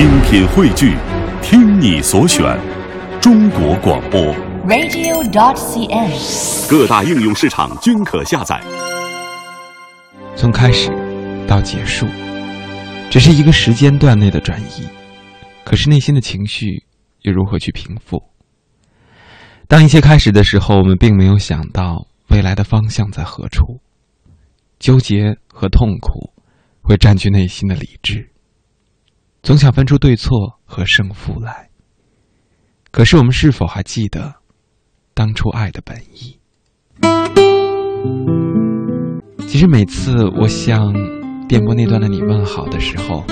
精品汇聚，听你所选，中国广播。radio.dot.cn，。各大应用市场均可下载。从开始到结束，只是一个时间段内的转移。可是内心的情绪又如何去平复？当一切开始的时候，我们并没有想到未来的方向在何处。纠结和痛苦会占据内心的理智，总想分出对错和胜负来。可是我们是否还记得当初爱的本意？其实每次我向电波那端的你问好的时候，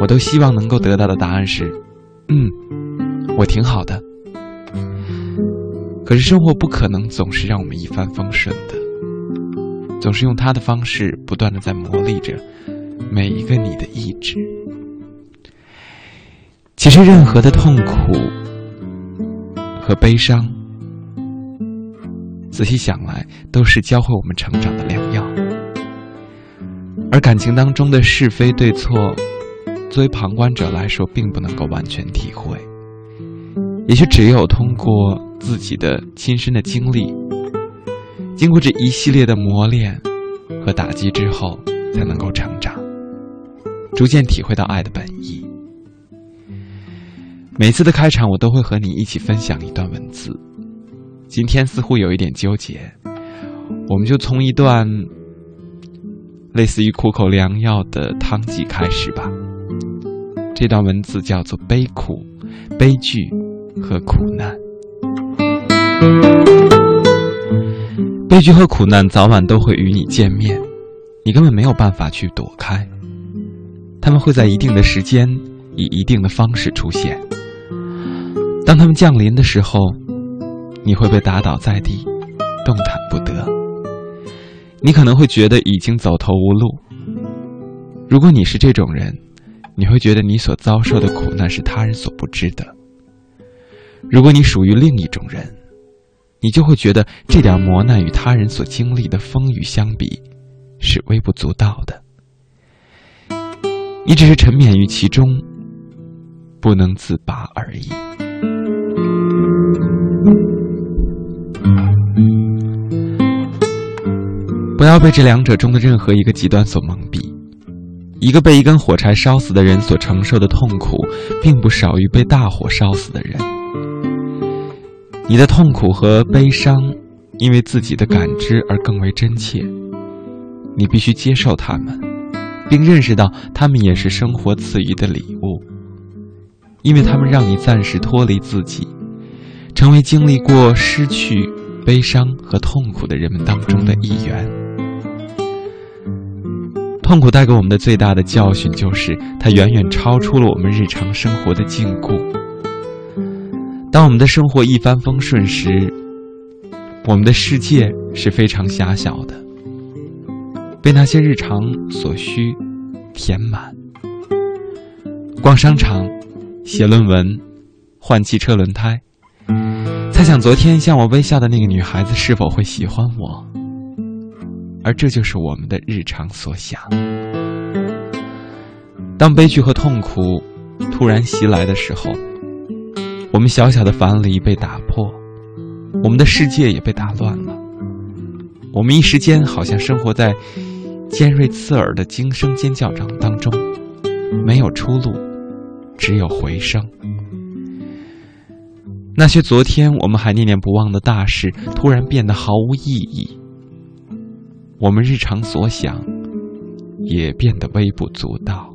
我都希望能够得到的答案是：嗯，我挺好的。可是生活不可能总是让我们一帆风顺的，总是用他的方式不断的在磨砺着每一个你的意志。其实任何的痛苦和悲伤。仔细想来，都是教会我们成长的良药。而感情当中的是非对错，作为旁观者来说，并不能够完全体会。也许只有通过自己的亲身的经历，经过这一系列的磨练和打击之后，才能够成长，逐渐体会到爱的本意。每次的开场，我都会和你一起分享一段文字。今天似乎有一点纠结，我们就从一段类似于苦口良药的汤剂开始吧。这段文字叫做“悲苦、悲剧和苦难”。悲剧和苦难早晚都会与你见面，你根本没有办法去躲开。他们会在一定的时间，以一定的方式出现。当他们降临的时候，你会被打倒在地，动弹不得。你可能会觉得已经走投无路。如果你是这种人，你会觉得你所遭受的苦难是他人所不知的。如果你属于另一种人，你就会觉得这点磨难与他人所经历的风雨相比，是微不足道的。你只是沉湎于其中，不能自拔而已。不要被这两者中的任何一个极端所蒙蔽。一个被一根火柴烧死的人所承受的痛苦，并不少于被大火烧死的人。你的痛苦和悲伤，因为自己的感知而更为真切。你必须接受他们，并认识到他们也是生活赐予的礼物，因为他们让你暂时脱离自己，成为经历过失去、悲伤和痛苦的人们当中的一员。痛苦带给我们的最大的教训，就是它远远超出了我们日常生活的禁锢。当我们的生活一帆风顺时，我们的世界是非常狭小的，被那些日常所需填满。逛商场、写论文、换汽车轮胎，猜想昨天向我微笑的那个女孩子是否会喜欢我。而这就是我们的日常所想。当悲剧和痛苦突然袭来的时候，我们小小的樊篱被打破，我们的世界也被打乱了。我们一时间好像生活在尖锐刺耳的惊声尖叫声当中，没有出路，只有回声。那些昨天我们还念念不忘的大事，突然变得毫无意义。我们日常所想，也变得微不足道。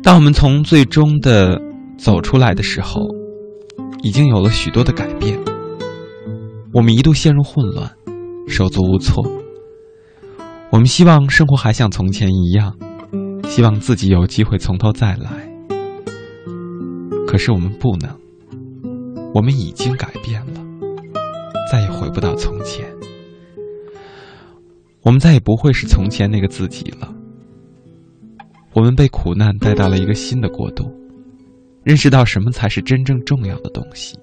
当我们从最终的走出来的时候，已经有了许多的改变。我们一度陷入混乱，手足无措。我们希望生活还像从前一样，希望自己有机会从头再来。可是我们不能，我们已经改变了。再也回不到从前，我们再也不会是从前那个自己了。我们被苦难带到了一个新的国度，认识到什么才是真正重要的东西，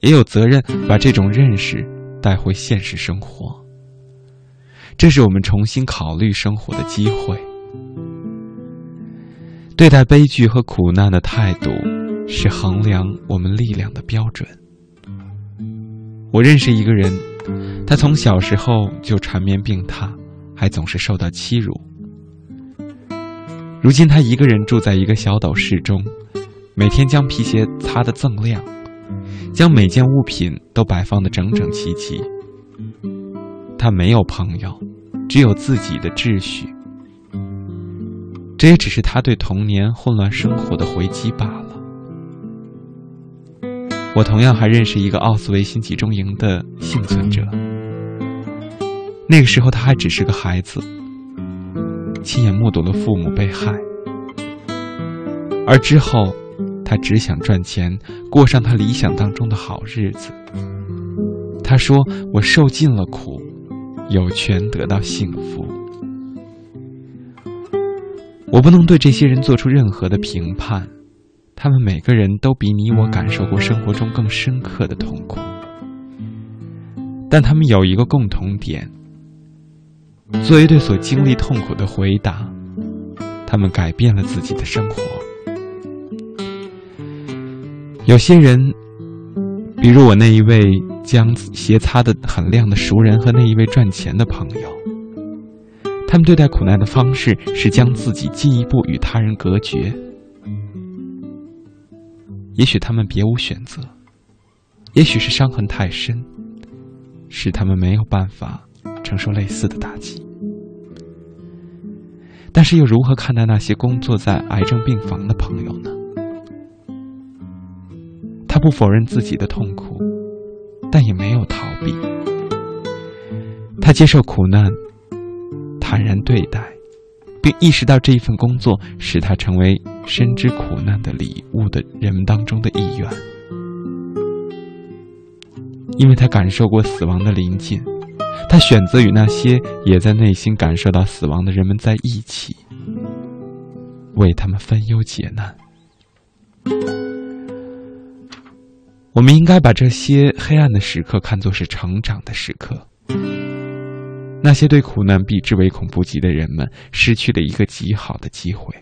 也有责任把这种认识带回现实生活。这是我们重新考虑生活的机会。对待悲剧和苦难的态度，是衡量我们力量的标准。我认识一个人，他从小时候就缠绵病榻，还总是受到欺辱。如今他一个人住在一个小斗室中，每天将皮鞋擦得锃亮，将每件物品都摆放得整整齐齐。他没有朋友，只有自己的秩序。这也只是他对童年混乱生活的回击罢了。我同样还认识一个奥斯维辛集中营的幸存者。那个时候他还只是个孩子，亲眼目睹了父母被害，而之后，他只想赚钱，过上他理想当中的好日子。他说：“我受尽了苦，有权得到幸福。”我不能对这些人做出任何的评判，他们每个人都比你我感受过生活中更深刻的痛苦，但他们有一个共同点：作为对所经历痛苦的回答，他们改变了自己的生活。有些人，比如我那一位将鞋擦得很亮的熟人和那一位赚钱的朋友。他们对待苦难的方式是将自己进一步与他人隔绝。也许他们别无选择，也许是伤痕太深，使他们没有办法承受类似的打击。但是又如何看待那些工作在癌症病房的朋友呢？他不否认自己的痛苦，但也没有逃避。他接受苦难。坦然对待，并意识到这一份工作使他成为深知苦难的礼物的人们当中的一员，因为他感受过死亡的临近，他选择与那些也在内心感受到死亡的人们在一起，为他们分忧解难。我们应该把这些黑暗的时刻看作是成长的时刻。那些对苦难避之唯恐不及的人们，失去了一个极好的机会。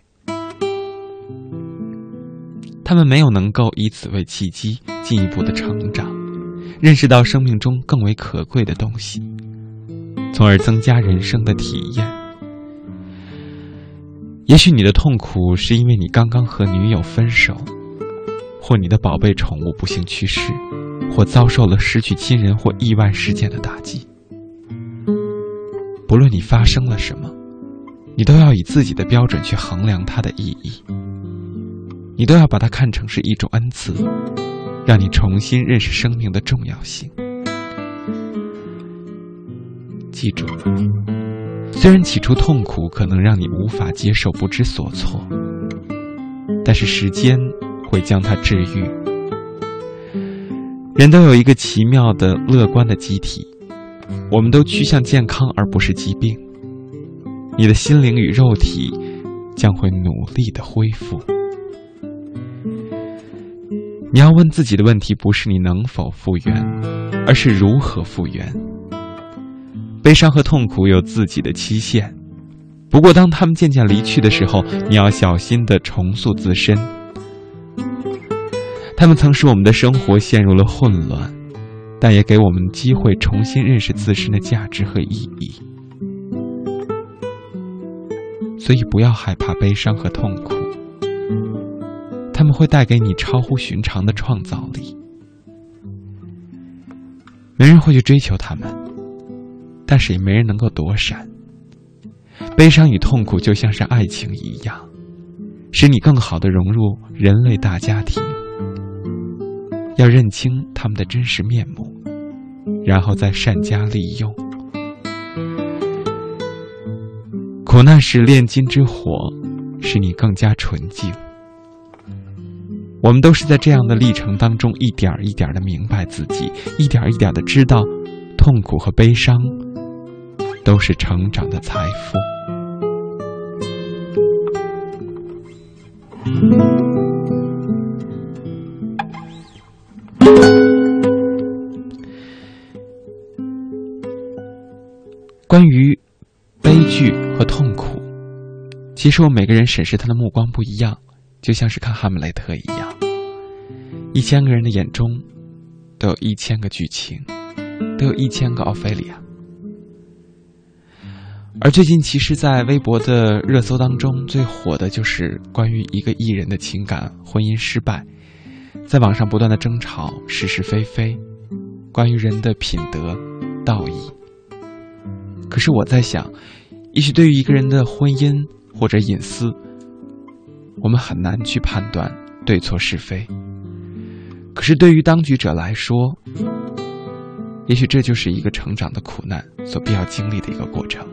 他们没有能够以此为契机，进一步的成长，认识到生命中更为可贵的东西，从而增加人生的体验。也许你的痛苦是因为你刚刚和女友分手，或你的宝贝宠物不幸去世，或遭受了失去亲人或意外事件的打击。不论你发生了什么，你都要以自己的标准去衡量它的意义。你都要把它看成是一种恩赐，让你重新认识生命的重要性。记住，虽然起初痛苦可能让你无法接受、不知所措，但是时间会将它治愈。人都有一个奇妙的乐观的机体。我们都趋向健康，而不是疾病。你的心灵与肉体将会努力的恢复。你要问自己的问题，不是你能否复原，而是如何复原。悲伤和痛苦有自己的期限，不过当他们渐渐离去的时候，你要小心的重塑自身。他们曾使我们的生活陷入了混乱。但也给我们机会重新认识自身的价值和意义，所以不要害怕悲伤和痛苦，他们会带给你超乎寻常的创造力。没人会去追求他们，但是也没人能够躲闪。悲伤与痛苦就像是爱情一样，使你更好的融入人类大家庭。要认清他们的真实面目，然后再善加利用。苦难是炼金之火，使你更加纯净。我们都是在这样的历程当中，一点一点的明白自己，一点一点的知道，痛苦和悲伤都是成长的财富。关于悲剧和痛苦。其实我每个人审视他的目光不一样，就像是看《哈姆雷特》一样，一千个人的眼中都有一千个剧情，都有一千个奥菲利亚。而最近，其实，在微博的热搜当中，最火的就是关于一个艺人的情感婚姻失败，在网上不断的争吵是是非非，关于人的品德道义。可是我在想，也许对于一个人的婚姻，或者隐私，我们很难去判断对错是非。可是对于当局者来说，也许这就是一个成长的苦难所必要经历的一个过程。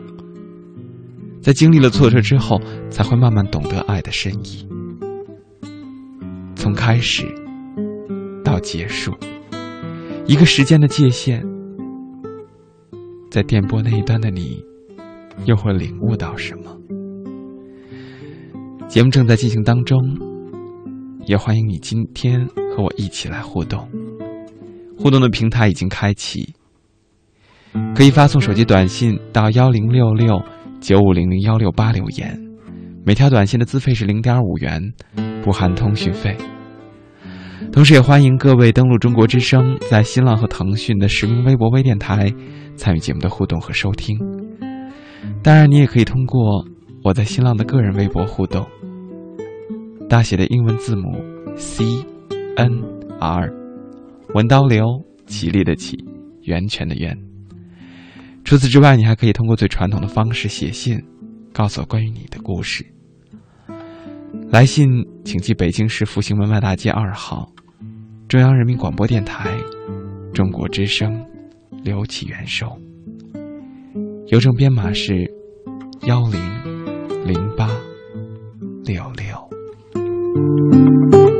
在经历了挫折之后，才会慢慢懂得爱的深意。从开始到结束，一个时间的界限，在电波那一端的你，又会领悟到什么？节目正在进行当中，也欢迎你今天和我一起来互动。互动的平台已经开启，可以发送手机短信到幺零六六九五零零幺六八留言，每条短信的资费是零点五元，不含通讯费。同时，也欢迎各位登录中国之声，在新浪和腾讯的实名微博微电台参与节目的互动和收听。当然，你也可以通过我在新浪的个人微博互动。大写的英文字母 C N R，文刀流，吉利的吉，源泉的源。除此之外，你还可以通过最传统的方式写信，告诉我关于你的故事。来信请寄北京市复兴门外大街二号，中央人民广播电台，中国之声，刘启元收。邮政编码是幺零零八六六。thank you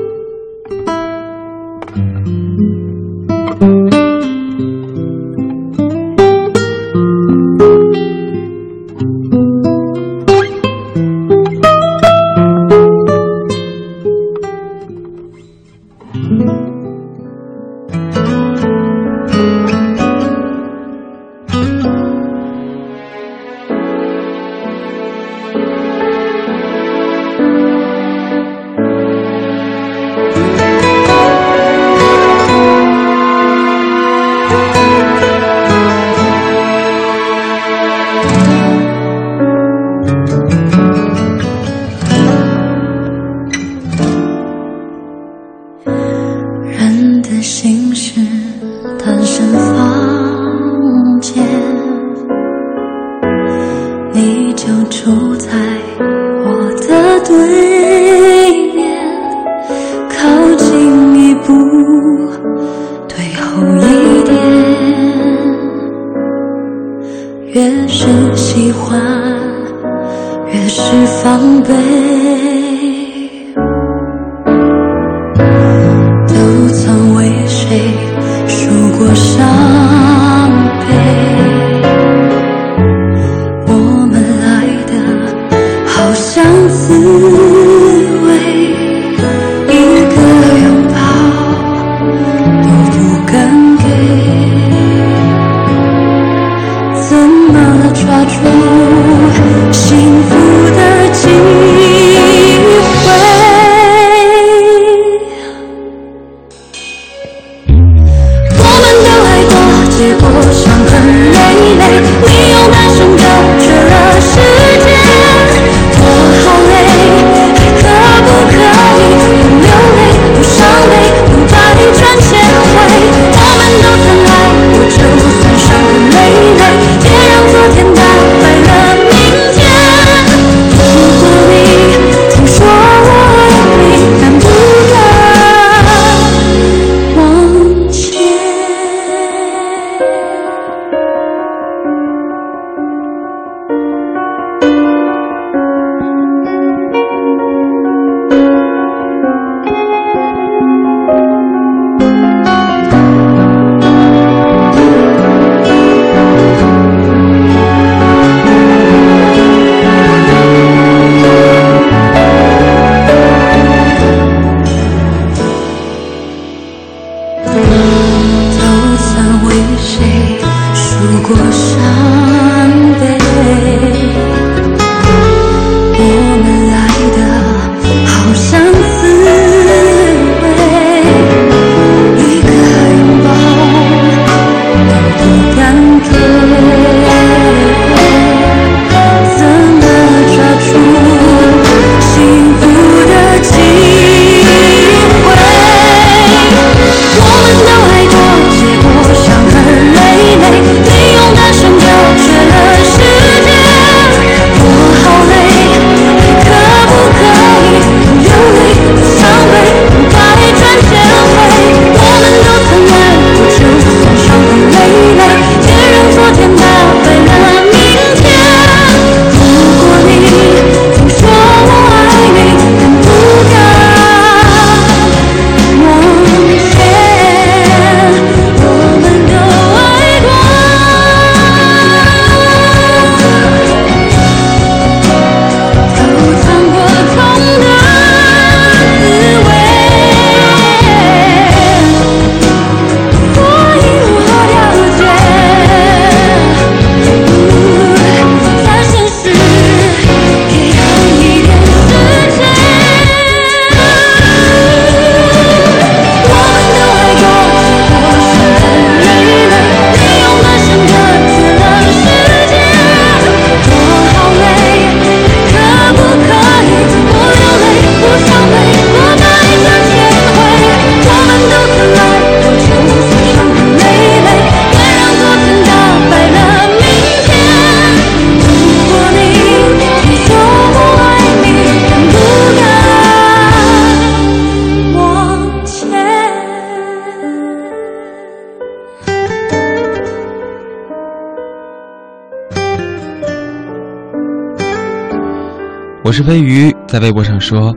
是飞鱼，在微博上说，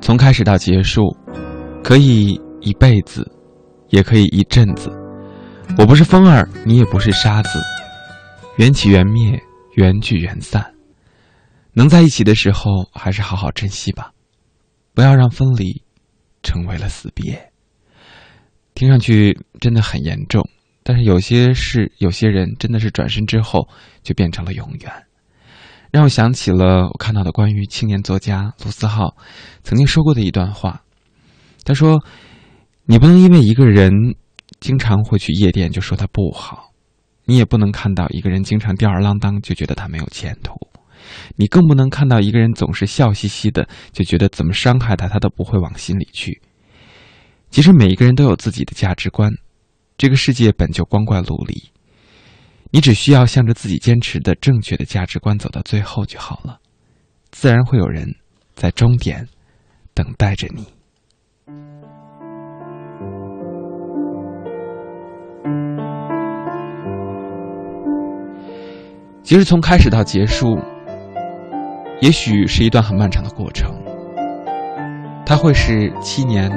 从开始到结束，可以一辈子，也可以一阵子。我不是风儿，你也不是沙子，缘起缘灭，缘聚缘散。能在一起的时候，还是好好珍惜吧，不要让分离成为了死别。听上去真的很严重，但是有些事、有些人，真的是转身之后就变成了永远。让我想起了我看到的关于青年作家卢思浩曾经说过的一段话。他说：“你不能因为一个人经常会去夜店就说他不好，你也不能看到一个人经常吊儿郎当就觉得他没有前途。”你更不能看到一个人总是笑嘻嘻的，就觉得怎么伤害他，他都不会往心里去。其实每一个人都有自己的价值观，这个世界本就光怪陆离，你只需要向着自己坚持的正确的价值观走到最后就好了，自然会有人在终点等待着你。其实从开始到结束。也许是一段很漫长的过程，它会是七年、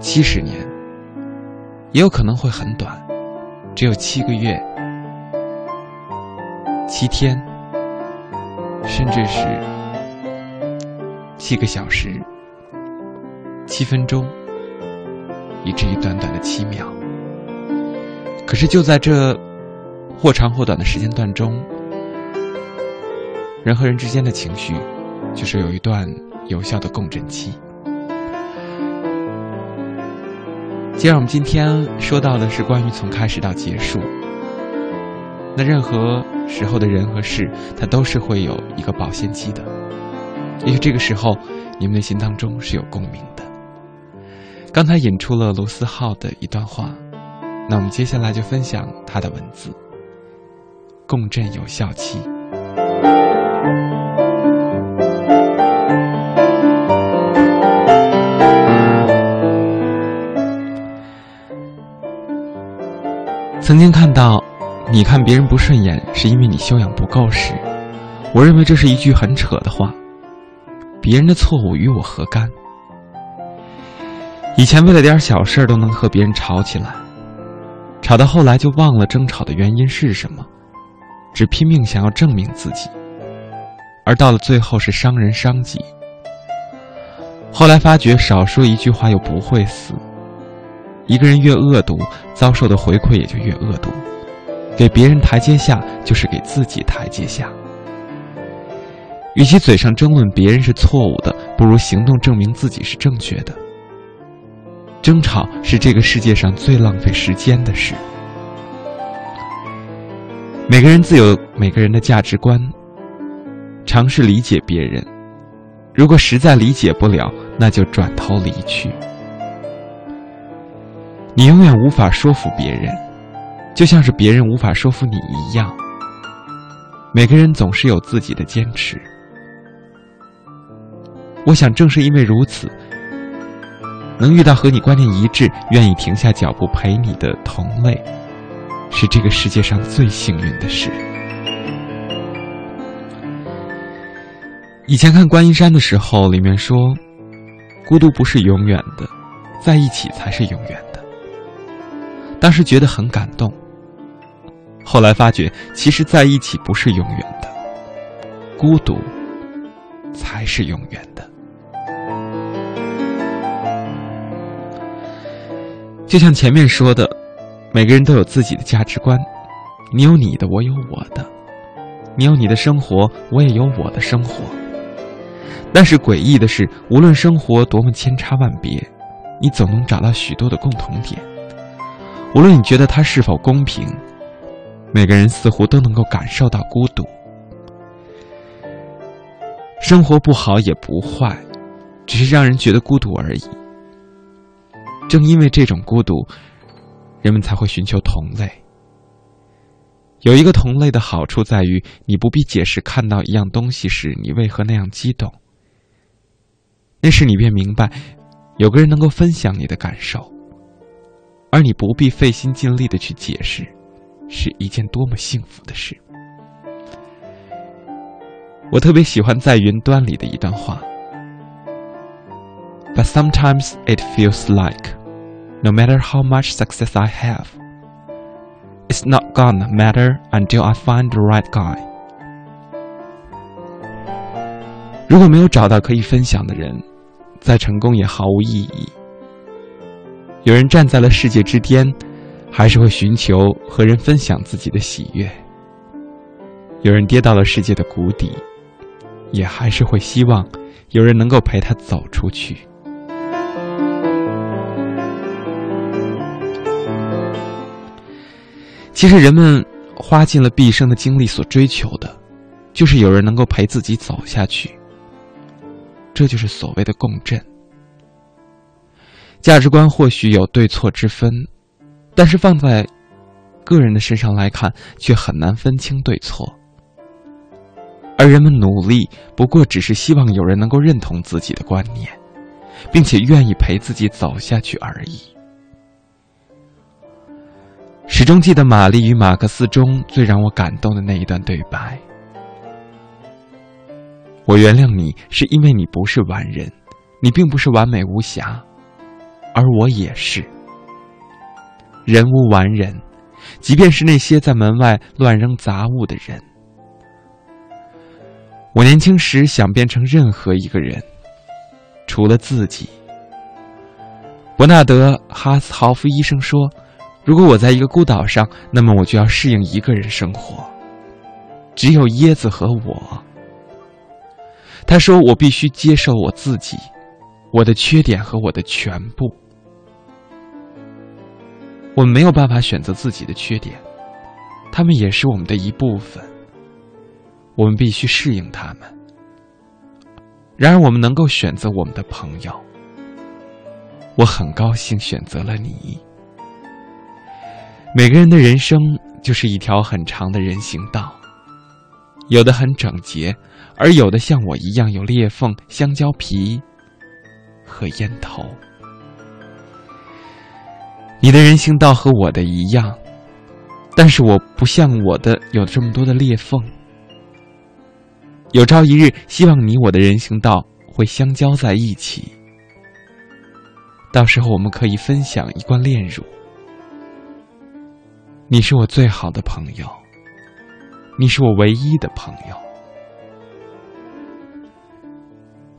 七十年，也有可能会很短，只有七个月、七天，甚至是七个小时、七分钟，以至于短短的七秒。可是就在这或长或短的时间段中。人和人之间的情绪，就是有一段有效的共振期。既然我们今天说到的是关于从开始到结束，那任何时候的人和事，它都是会有一个保鲜期的。也许这个时候，你们内心当中是有共鸣的。刚才引出了卢思浩的一段话，那我们接下来就分享他的文字：共振有效期。曾经看到，你看别人不顺眼是因为你修养不够时，我认为这是一句很扯的话。别人的错误与我何干？以前为了点小事都能和别人吵起来，吵到后来就忘了争吵的原因是什么，只拼命想要证明自己，而到了最后是伤人伤己。后来发觉少说一句话又不会死。一个人越恶毒，遭受的回馈也就越恶毒。给别人台阶下，就是给自己台阶下。与其嘴上争论别人是错误的，不如行动证明自己是正确的。争吵是这个世界上最浪费时间的事。每个人自有每个人的价值观，尝试理解别人。如果实在理解不了，那就转头离去。你永远无法说服别人，就像是别人无法说服你一样。每个人总是有自己的坚持。我想，正是因为如此，能遇到和你观念一致、愿意停下脚步陪你的同类，是这个世界上最幸运的事。以前看观音山的时候，里面说，孤独不是永远的，在一起才是永远。当时觉得很感动，后来发觉，其实在一起不是永远的，孤独才是永远的。就像前面说的，每个人都有自己的价值观，你有你的，我有我的，你有你的生活，我也有我的生活。但是诡异的是，无论生活多么千差万别，你总能找到许多的共同点。无论你觉得它是否公平，每个人似乎都能够感受到孤独。生活不好也不坏，只是让人觉得孤独而已。正因为这种孤独，人们才会寻求同类。有一个同类的好处在于，你不必解释看到一样东西时你为何那样激动。那时你便明白，有个人能够分享你的感受。而你不必费心尽力的去解释，是一件多么幸福的事。我特别喜欢在云端里的一段话。But sometimes it feels like, no matter how much success I have, it's not gonna matter until I find the right guy. 如果没有找到可以分享的人，再成功也毫无意义。有人站在了世界之巅，还是会寻求和人分享自己的喜悦；有人跌到了世界的谷底，也还是会希望有人能够陪他走出去。其实，人们花尽了毕生的精力所追求的，就是有人能够陪自己走下去。这就是所谓的共振。价值观或许有对错之分，但是放在个人的身上来看，却很难分清对错。而人们努力，不过只是希望有人能够认同自己的观念，并且愿意陪自己走下去而已。始终记得玛丽与马克思中最让我感动的那一段对白。我原谅你，是因为你不是完人，你并不是完美无瑕，而我也是。人无完人，即便是那些在门外乱扔杂物的人。我年轻时想变成任何一个人，除了自己。伯纳德·哈斯豪夫医生说：“如果我在一个孤岛上，那么我就要适应一个人生活，只有椰子和我。”他说：“我必须接受我自己，我的缺点和我的全部。我们没有办法选择自己的缺点，他们也是我们的一部分。我们必须适应他们。然而，我们能够选择我们的朋友。我很高兴选择了你。每个人的人生就是一条很长的人行道，有的很整洁。”而有的像我一样有裂缝、香蕉皮和烟头。你的人行道和我的一样，但是我不像我的有这么多的裂缝。有朝一日，希望你我的人行道会相交在一起，到时候我们可以分享一罐炼乳。你是我最好的朋友，你是我唯一的朋友。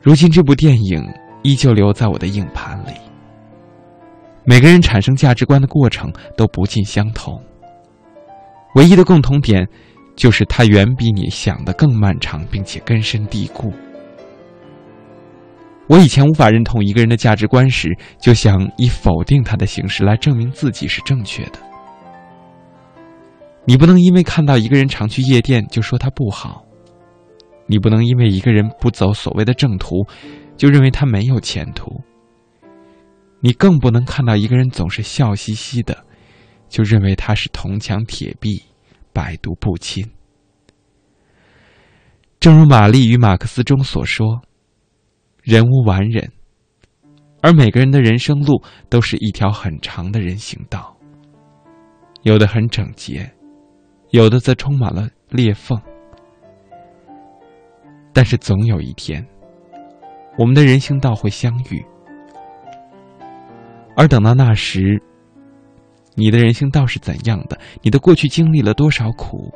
如今这部电影依旧留在我的硬盘里。每个人产生价值观的过程都不尽相同，唯一的共同点就是它远比你想的更漫长，并且根深蒂固。我以前无法认同一个人的价值观时，就想以否定他的形式来证明自己是正确的。你不能因为看到一个人常去夜店就说他不好。你不能因为一个人不走所谓的正途，就认为他没有前途。你更不能看到一个人总是笑嘻嘻的，就认为他是铜墙铁壁、百毒不侵。正如玛丽与马克思中所说：“人无完人，而每个人的人生路都是一条很长的人行道，有的很整洁，有的则充满了裂缝。”但是总有一天，我们的人行道会相遇，而等到那时，你的人生道是怎样的，你的过去经历了多少苦，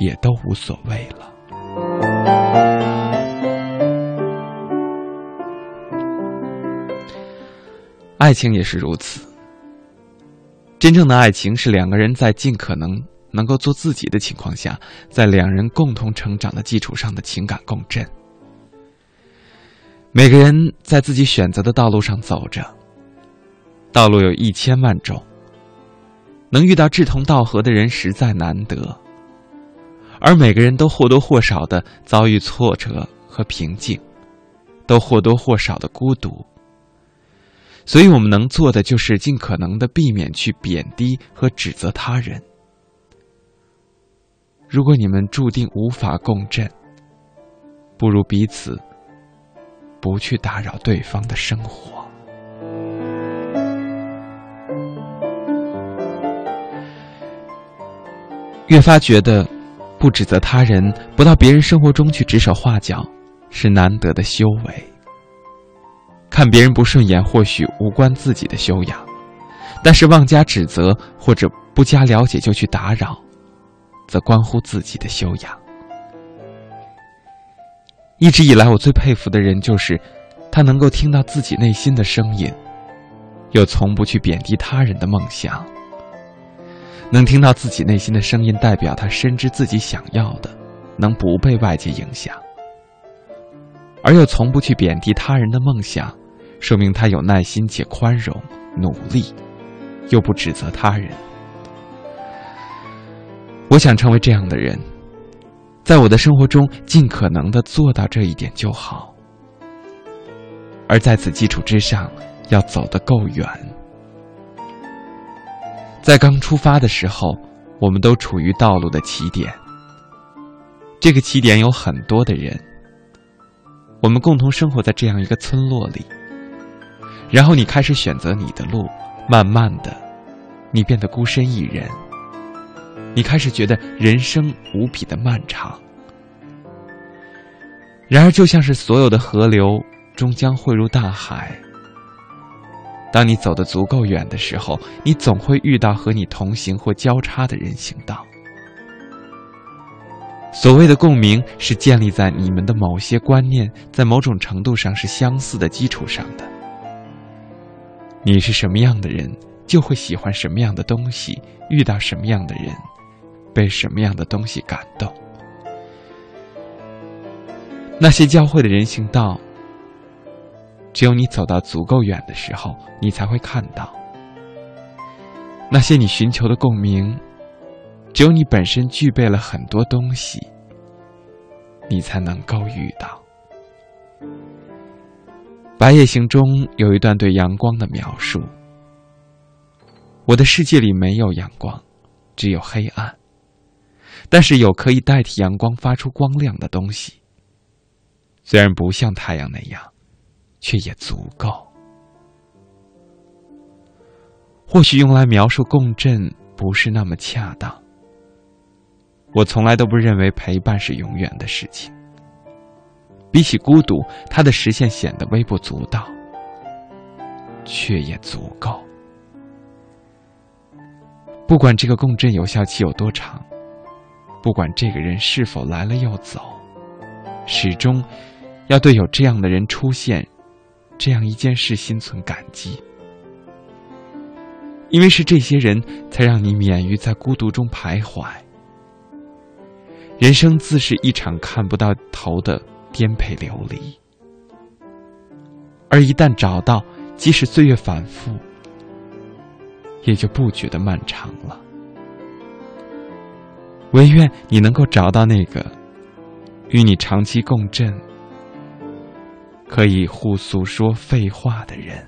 也都无所谓了。爱情也是如此，真正的爱情是两个人在尽可能。能够做自己的情况下，在两人共同成长的基础上的情感共振。每个人在自己选择的道路上走着，道路有一千万种，能遇到志同道合的人实在难得。而每个人都或多或少的遭遇挫折和平静，都或多或少的孤独。所以我们能做的就是尽可能的避免去贬低和指责他人。如果你们注定无法共振，不如彼此不去打扰对方的生活。越发觉得，不指责他人，不到别人生活中去指手画脚，是难得的修为。看别人不顺眼，或许无关自己的修养，但是妄加指责或者不加了解就去打扰，则关乎自己的修养。一直以来，我最佩服的人就是，他能够听到自己内心的声音，又从不去贬低他人的梦想。能听到自己内心的声音，代表他深知自己想要的，能不被外界影响，而又从不去贬低他人的梦想，说明他有耐心且宽容，努力，又不指责他人。我想成为这样的人。在我的生活中，尽可能的做到这一点就好。而在此基础之上，要走得够远。在刚出发的时候，我们都处于道路的起点。这个起点有很多的人，我们共同生活在这样一个村落里。然后你开始选择你的路，慢慢的，你变得孤身一人。你开始觉得人生无比的漫长，然而就像是所有的河流终将汇入大海。当你走得足够远的时候，你总会遇到和你同行或交叉的人行道。所谓的共鸣，是建立在你们的某些观念在某种程度上是相似的基础上的。你是什么样的人，就会喜欢什么样的东西，遇到什么样的人。被什么样的东西感动？那些教会的人行道，只有你走到足够远的时候，你才会看到；那些你寻求的共鸣，只有你本身具备了很多东西，你才能够遇到。《白夜行》中有一段对阳光的描述：“我的世界里没有阳光，只有黑暗。”但是有可以代替阳光发出光亮的东西，虽然不像太阳那样，却也足够。或许用来描述共振不是那么恰当。我从来都不认为陪伴是永远的事情。比起孤独，它的实现显得微不足道，却也足够。不管这个共振有效期有多长。不管这个人是否来了又走，始终要对有这样的人出现，这样一件事心存感激，因为是这些人才让你免于在孤独中徘徊。人生自是一场看不到头的颠沛流离，而一旦找到，即使岁月反复，也就不觉得漫长了。唯愿你能够找到那个与你长期共振、可以互诉说废话的人。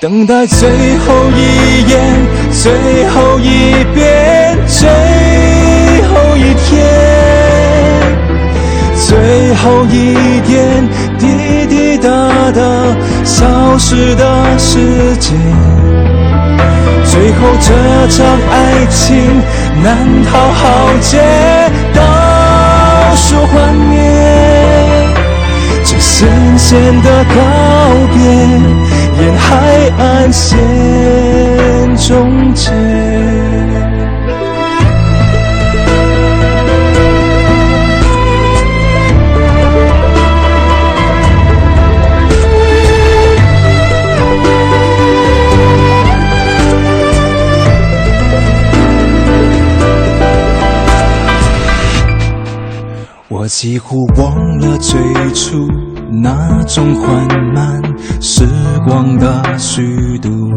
等待最后一眼，最后一遍，最后一天，最后一点滴滴答答消失的世界。最后这场爱情难逃浩劫，倒数幻灭，这深深的告别，沿海岸线终结。我几乎忘了最初那种缓慢时光的虚度，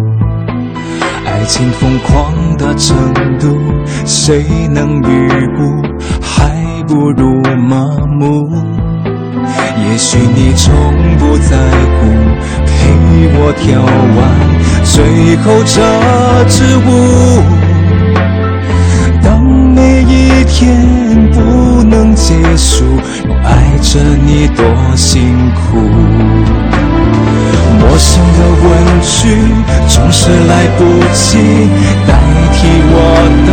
爱情疯狂的程度，谁能预估？还不如麻木。也许你从不在乎，陪我跳完最后这支舞。当每一天不能结束，我爱着你多辛苦。陌生的问句总是来不及代替我的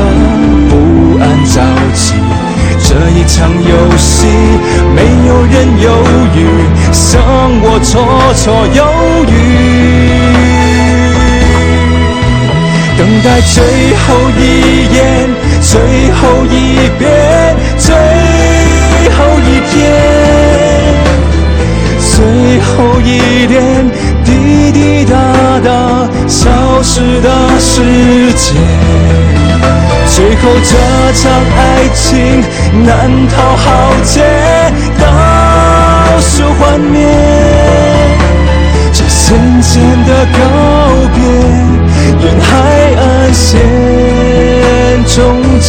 不安着急。这一场游戏，没有人犹豫，剩我绰绰有余。等待最后一眼。最后一遍，最后一天，最后一点滴滴答答消失的世界。最后这场爱情难逃浩劫，倒数幻灭，这渐渐的告别，沿海岸线。终结。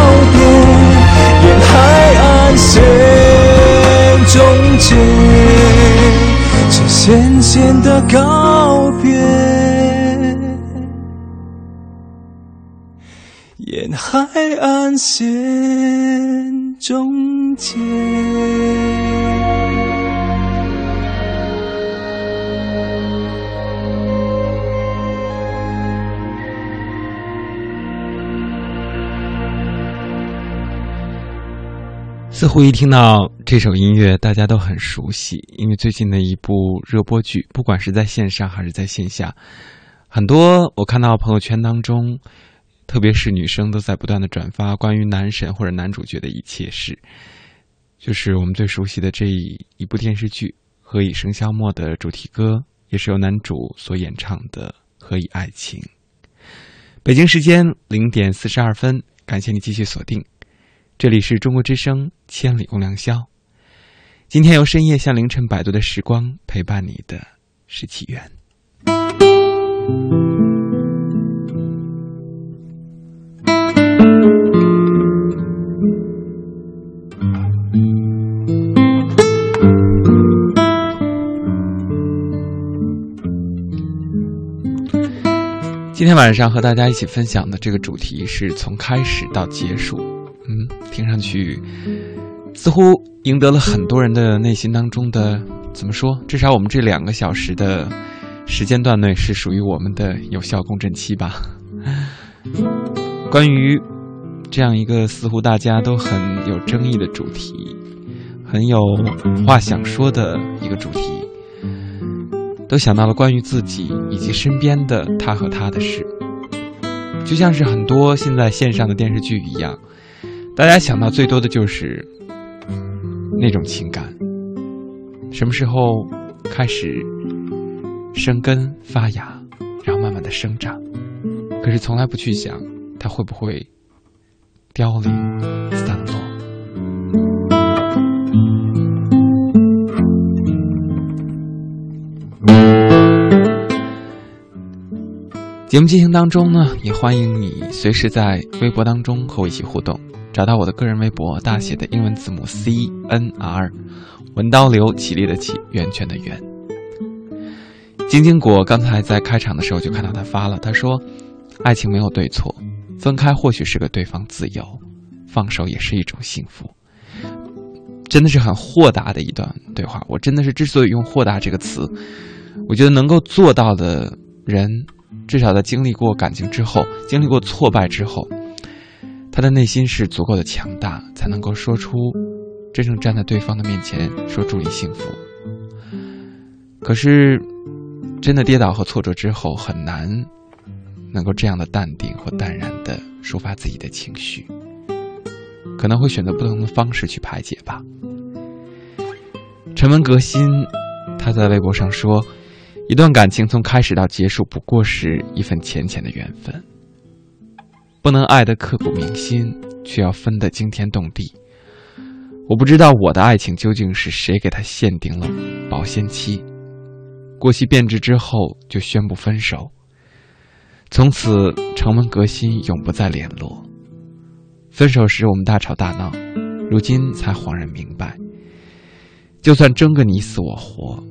线终结，这渐渐的告别，沿海岸线终结。似乎一听到这首音乐，大家都很熟悉，因为最近的一部热播剧，不管是在线上还是在线下，很多我看到朋友圈当中，特别是女生都在不断的转发关于男神或者男主角的一切事，就是我们最熟悉的这一部电视剧《何以笙箫默》的主题歌，也是由男主所演唱的《何以爱情》。北京时间零点四十二分，感谢你继续锁定。这里是中国之声千里共良宵，今天由深夜向凌晨摆渡的时光陪伴你的是起源。今天晚上和大家一起分享的这个主题是从开始到结束。嗯，听上去似乎赢得了很多人的内心当中的怎么说？至少我们这两个小时的时间段内是属于我们的有效共振期吧。关于这样一个似乎大家都很有争议的主题，很有话想说的一个主题，都想到了关于自己以及身边的他和他的事，就像是很多现在线上的电视剧一样。大家想到最多的就是那种情感，什么时候开始生根发芽，然后慢慢的生长？可是从来不去想它会不会凋零散落。节目进行当中呢，也欢迎你随时在微博当中和我一起互动。找到我的个人微博，大写的英文字母 C N R，文刀流，起立的起，源泉的源。晶晶果刚才在开场的时候就看到他发了，他说：“爱情没有对错，分开或许是个对方自由，放手也是一种幸福。”真的是很豁达的一段对话。我真的是之所以用“豁达”这个词，我觉得能够做到的人。至少在经历过感情之后，经历过挫败之后，他的内心是足够的强大，才能够说出真正站在对方的面前说祝你幸福。可是，真的跌倒和挫折之后，很难能够这样的淡定或淡然的抒发自己的情绪，可能会选择不同的方式去排解吧。沉文革新，他在微博上说。一段感情从开始到结束，不过是一份浅浅的缘分。不能爱得刻骨铭心，却要分得惊天动地。我不知道我的爱情究竟是谁给他限定了保鲜期，过期变质之后就宣布分手。从此城门革新，永不再联络。分手时我们大吵大闹，如今才恍然明白，就算争个你死我活。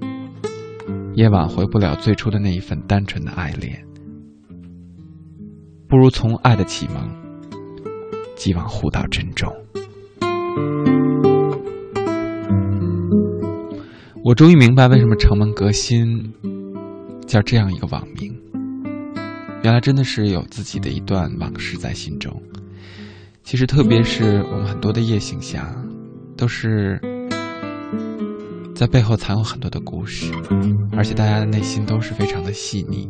也挽回不了最初的那一份单纯的爱恋，不如从爱的启蒙，寄往互道珍重。我终于明白为什么城门革新叫这样一个网名，原来真的是有自己的一段往事在心中。其实，特别是我们很多的夜行侠，都是。在背后藏有很多的故事，而且大家的内心都是非常的细腻。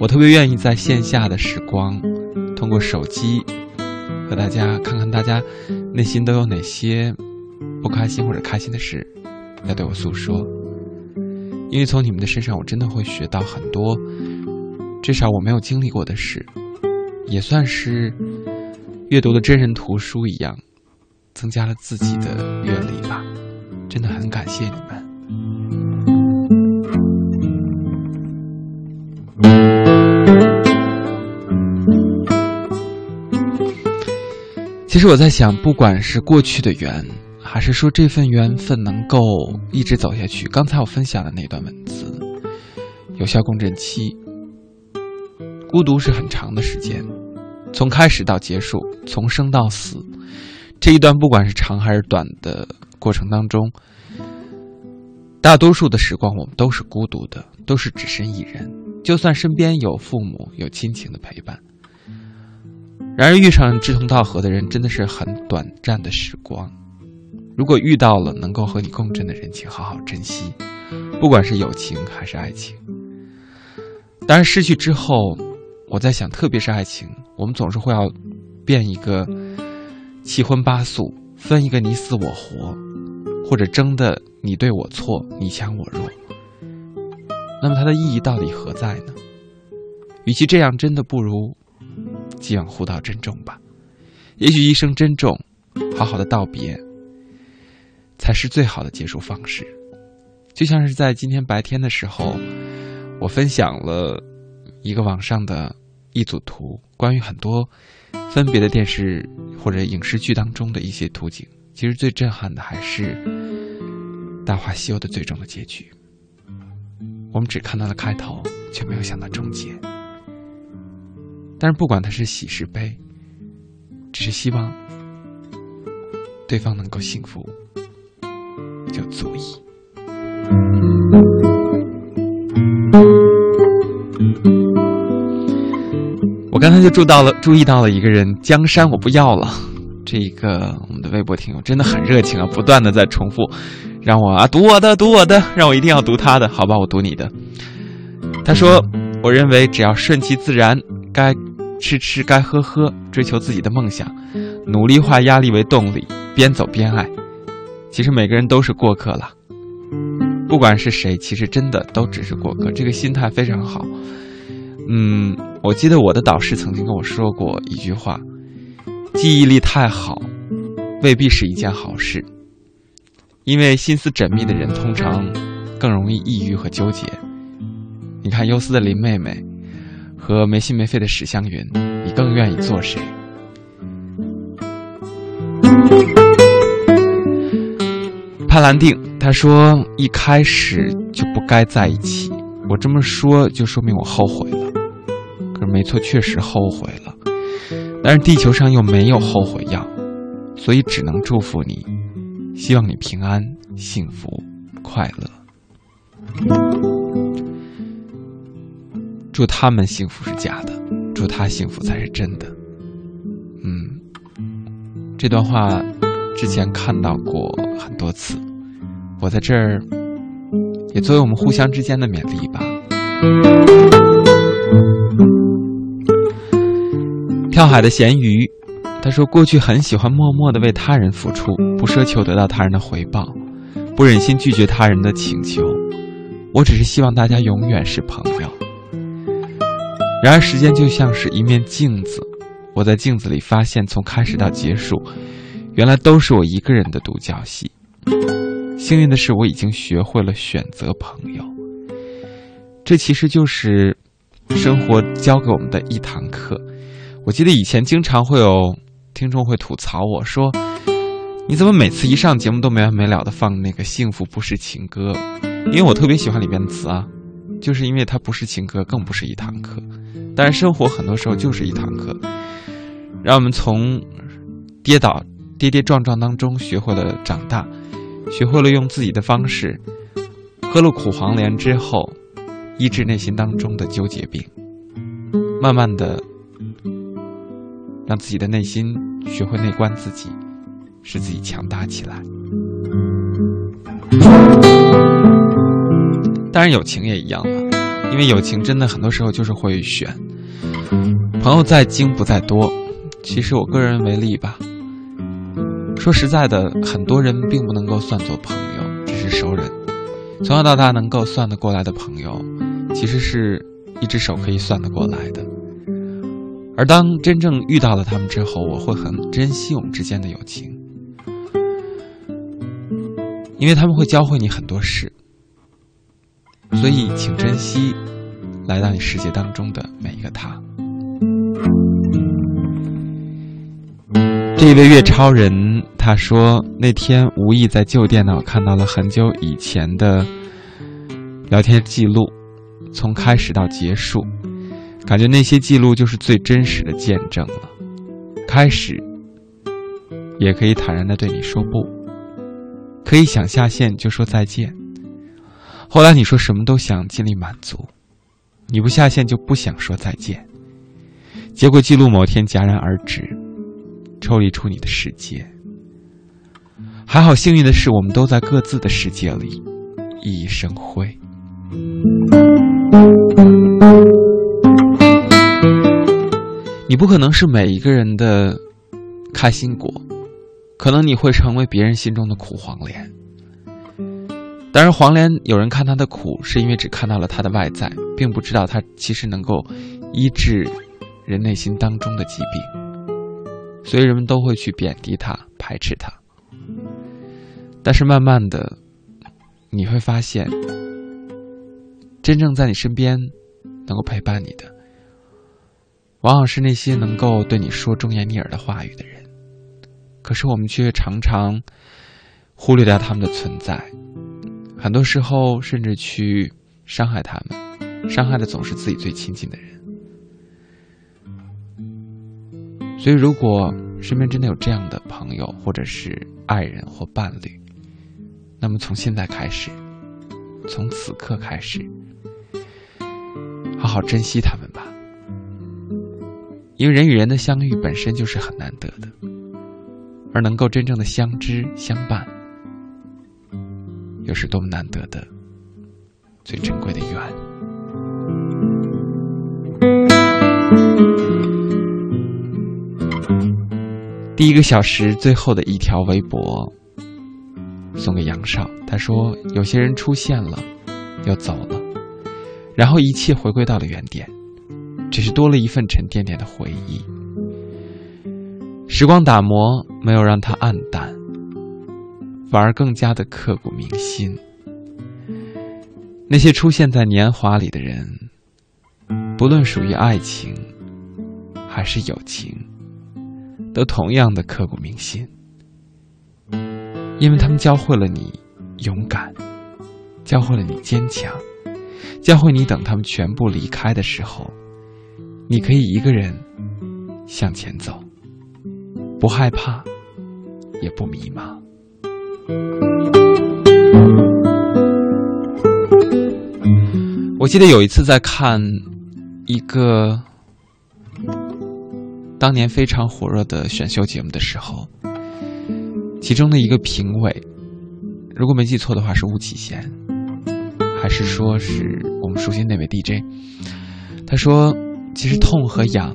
我特别愿意在线下的时光，通过手机和大家看看大家内心都有哪些不开心或者开心的事要对我诉说，因为从你们的身上，我真的会学到很多，至少我没有经历过的事，也算是阅读了真人图书一样，增加了自己的阅历吧。真的很感谢你们。其实我在想，不管是过去的缘，还是说这份缘分能够一直走下去，刚才我分享的那段文字，有效共振期，孤独是很长的时间，从开始到结束，从生到死，这一段不管是长还是短的。过程当中，大多数的时光我们都是孤独的，都是只身一人。就算身边有父母、有亲情的陪伴，然而遇上志同道合的人，真的是很短暂的时光。如果遇到了能够和你共振的人，请好好珍惜，不管是友情还是爱情。当然，失去之后，我在想，特别是爱情，我们总是会要变一个七荤八素，分一个你死我活。或者争的你对我错，你强我弱，那么它的意义到底何在呢？与其这样，真的不如寄往互道珍重吧。也许一声珍重，好好的道别，才是最好的结束方式。就像是在今天白天的时候，我分享了一个网上的一组图，关于很多分别的电视或者影视剧当中的一些图景。其实最震撼的还是《大话西游》的最终的结局。我们只看到了开头，却没有想到终结。但是不管它是喜是悲，只是希望对方能够幸福，就足以。我刚才就注到了，注意到了一个人，江山我不要了。这一个我们的微博听友真的很热情啊，不断的在重复，让我啊读我的，读我的，让我一定要读他的，好吧，我读你的。他说：“我认为只要顺其自然，该吃吃，该喝喝，追求自己的梦想，努力化压力为动力，边走边爱。其实每个人都是过客了，不管是谁，其实真的都只是过客。这个心态非常好，嗯，我记得我的导师曾经跟我说过一句话：记忆力太好，未必是一件好事，因为心思缜密的人通常更容易抑郁和纠结。你看，忧思的林妹妹和没心没肺的史湘云，你更愿意做谁？潘兰定他说：“一开始就不该在一起。”我这么说，就说明我后悔了。可是没错，确实后悔了。但是地球上又没有后悔药，所以只能祝福你，希望你平安、幸福、快乐。祝他们幸福是假的，祝他幸福才是真的。嗯，这段话之前看到过很多次，我在这儿也作为我们互相之间的勉励吧。跳海的咸鱼，他说：“过去很喜欢默默的为他人付出，不奢求得到他人的回报，不忍心拒绝他人的请求。我只是希望大家永远是朋友。然而时间就像是一面镜子，我在镜子里发现，从开始到结束，原来都是我一个人的独角戏。幸运的是，我已经学会了选择朋友。这其实就是生活教给我们的一堂课。”我记得以前经常会有听众会吐槽我说：“你怎么每次一上节目都没完没了的放那个幸福不是情歌？”因为我特别喜欢里边的词啊，就是因为它不是情歌，更不是一堂课。但是生活很多时候就是一堂课，让我们从跌倒、跌跌撞撞当中学会了长大，学会了用自己的方式喝了苦黄连之后，医治内心当中的纠结病，慢慢的。让自己的内心学会内观自己，使自己强大起来。当然，友情也一样了，因为友情真的很多时候就是会选。朋友再精不在多，其实我个人为例吧。说实在的，很多人并不能够算作朋友，只是熟人。从小到大能够算得过来的朋友，其实是一只手可以算得过来的。而当真正遇到了他们之后，我会很珍惜我们之间的友情，因为他们会教会你很多事。所以，请珍惜来到你世界当中的每一个他。这一位月超人他说，那天无意在旧电脑看到了很久以前的聊天记录，从开始到结束。感觉那些记录就是最真实的见证了。开始，也可以坦然的对你说不，可以想下线就说再见。后来你说什么都想尽力满足，你不下线就不想说再见。结果记录某天戛然而止，抽离出你的世界。还好幸运的是，我们都在各自的世界里熠熠生辉。你不可能是每一个人的开心果，可能你会成为别人心中的苦黄连。当然，黄连有人看它的苦，是因为只看到了它的外在，并不知道它其实能够医治人内心当中的疾病，所以人们都会去贬低它、排斥它。但是慢慢的，你会发现，真正在你身边能够陪伴你的。往往是那些能够对你说忠言逆耳的话语的人，可是我们却常常忽略掉他们的存在，很多时候甚至去伤害他们，伤害的总是自己最亲近的人。所以，如果身边真的有这样的朋友，或者是爱人或伴侣，那么从现在开始，从此刻开始，好好珍惜他们吧。因为人与人的相遇本身就是很难得的，而能够真正的相知相伴，又是多么难得的、最珍贵的缘。第一个小时最后的一条微博，送给杨少。他说：“有些人出现了，又走了，然后一切回归到了原点。只是多了一份沉甸甸的回忆。时光打磨没有让它暗淡，反而更加的刻骨铭心。那些出现在年华里的人，不论属于爱情还是友情，都同样的刻骨铭心，因为他们教会了你勇敢，教会了你坚强，教会你等他们全部离开的时候，你可以一个人向前走，不害怕，也不迷茫。我记得有一次在看一个当年非常火热的选秀节目的时候，其中的一个评委，如果没记错的话是巫启贤，还是说是我们熟悉那位 DJ？他说：“其实痛和痒，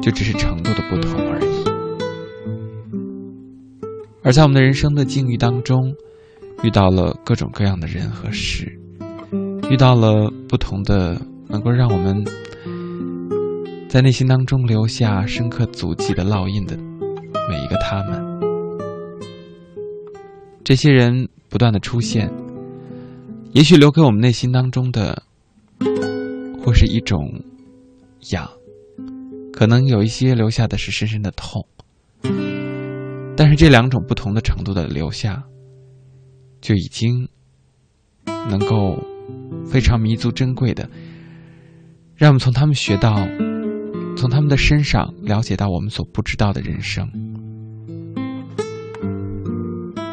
就只是程度的不同而已。”而在我们的人生的境遇当中，遇到了各种各样的人和事。遇到了不同的，能够让我们在内心当中留下深刻足迹的烙印的每一个他们，这些人不断的出现，也许留给我们内心当中的，或是一种痒，可能有一些留下的是深深的痛，但是这两种不同的程度的留下，就已经能够。非常弥足珍贵的，让我们从他们学到，从他们的身上了解到我们所不知道的人生。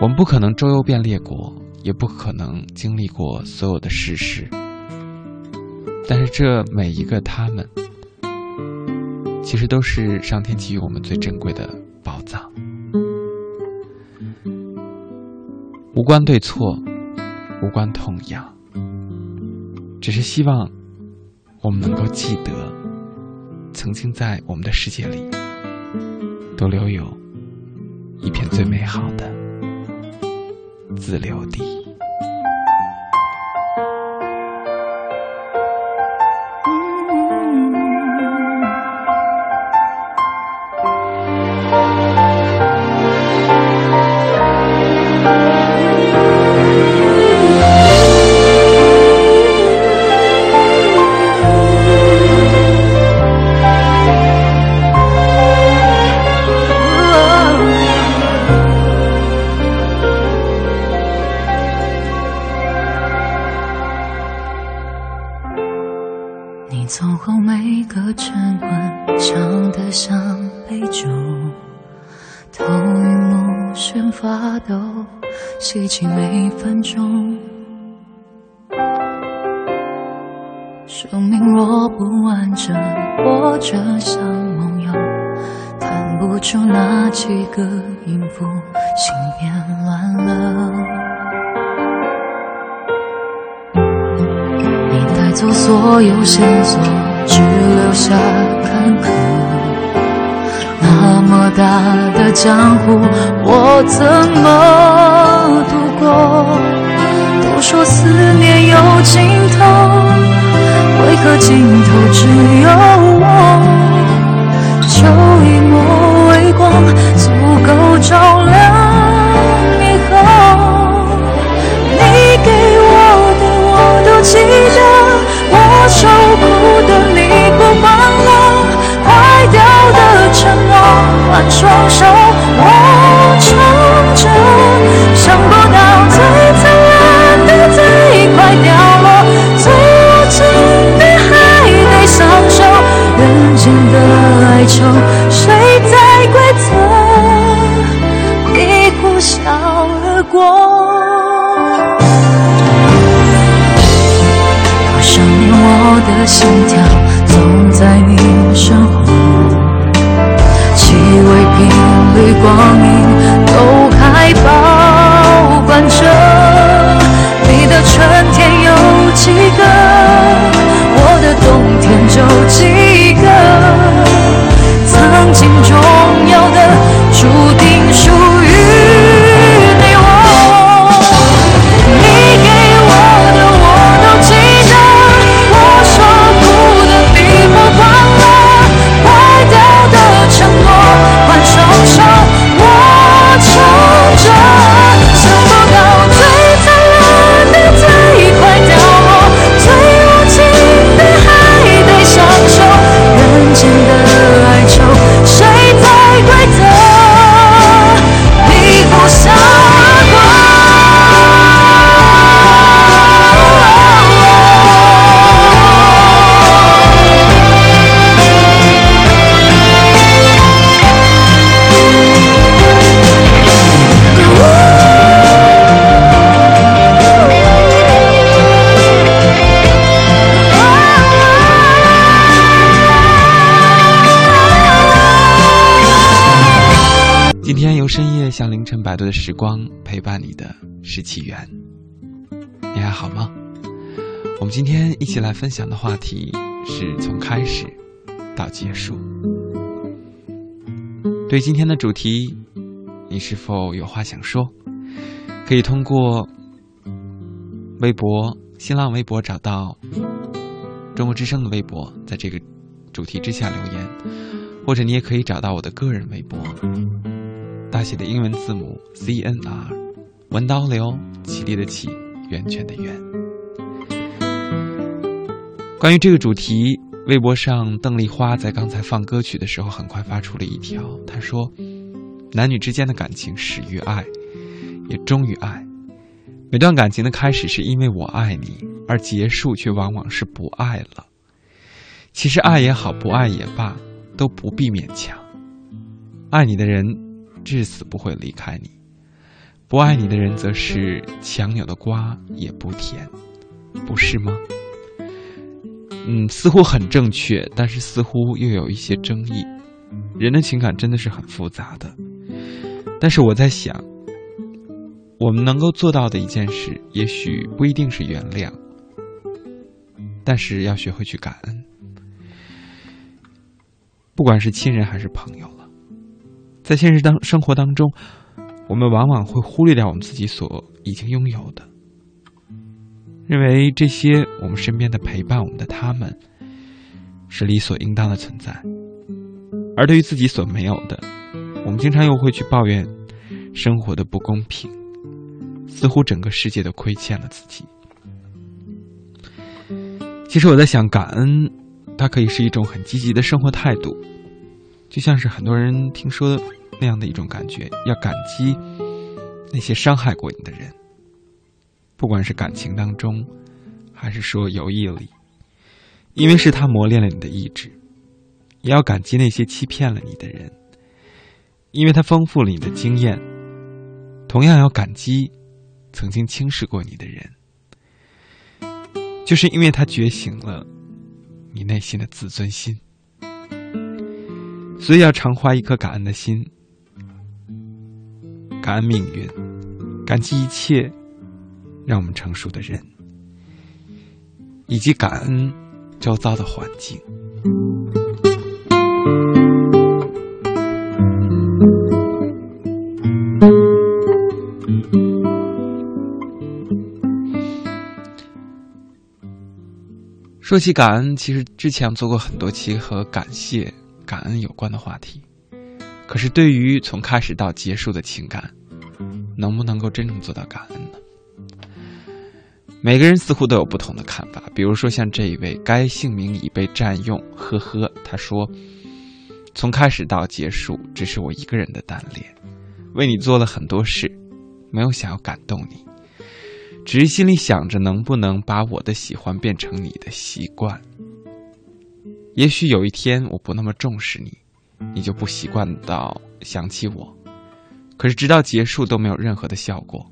我们不可能周游遍列国，也不可能经历过所有的世事，但是这每一个他们，其实都是上天给予我们最珍贵的宝藏。无关对错，无关痛痒。只是希望，我们能够记得，曾经在我们的世界里，都留有一片最美好的自留地。江湖，我怎么？度过，都说思念有尽头，为何尽头只有我？就一抹微光，足够照亮以后。你给我的我都记得，我受苦的你不管了，坏掉的承诺换双手，像凌晨摆渡的时光陪伴你的是起源，你还好吗？我们今天一起来分享的话题是从开始到结束。对今天的主题，你是否有话想说？可以通过微博、新浪微博找到中国之声的微博，在这个主题之下留言，或者你也可以找到我的个人微博。写的英文字母 C N R，文刀流，起立的起，源泉的源。关于这个主题，微博上邓丽花在刚才放歌曲的时候，很快发出了一条，她说：“男女之间的感情始于爱，也终于爱。每段感情的开始是因为我爱你，而结束却往往是不爱了。其实爱也好，不爱也罢，都不必勉强。爱你的人。”至死不会离开你，不爱你的人则是强扭的瓜也不甜，不是吗？嗯，似乎很正确，但是似乎又有一些争议。人的情感真的是很复杂的，但是我在想，我们能够做到的一件事，也许不一定是原谅，但是要学会去感恩，不管是亲人还是朋友了。在现实当生活当中，我们往往会忽略掉我们自己所已经拥有的，认为这些我们身边的陪伴我们的他们是理所应当的存在，而对于自己所没有的，我们经常又会去抱怨生活的不公平，似乎整个世界都亏欠了自己。其实我在想，感恩它可以是一种很积极的生活态度。就像是很多人听说那样的一种感觉，要感激那些伤害过你的人，不管是感情当中，还是说友谊里，因为是他磨练了你的意志；也要感激那些欺骗了你的人，因为他丰富了你的经验；同样要感激曾经轻视过你的人，就是因为他觉醒了你内心的自尊心。所以要常怀一颗感恩的心，感恩命运，感激一切让我们成熟的人，以及感恩周遭的环境。说起感恩，其实之前做过很多期和感谢。感恩有关的话题，可是对于从开始到结束的情感，能不能够真正做到感恩呢？每个人似乎都有不同的看法。比如说，像这一位，该姓名已被占用，呵呵，他说：“从开始到结束，只是我一个人的单恋，为你做了很多事，没有想要感动你，只是心里想着能不能把我的喜欢变成你的习惯。”也许有一天我不那么重视你，你就不习惯到想起我。可是直到结束都没有任何的效果，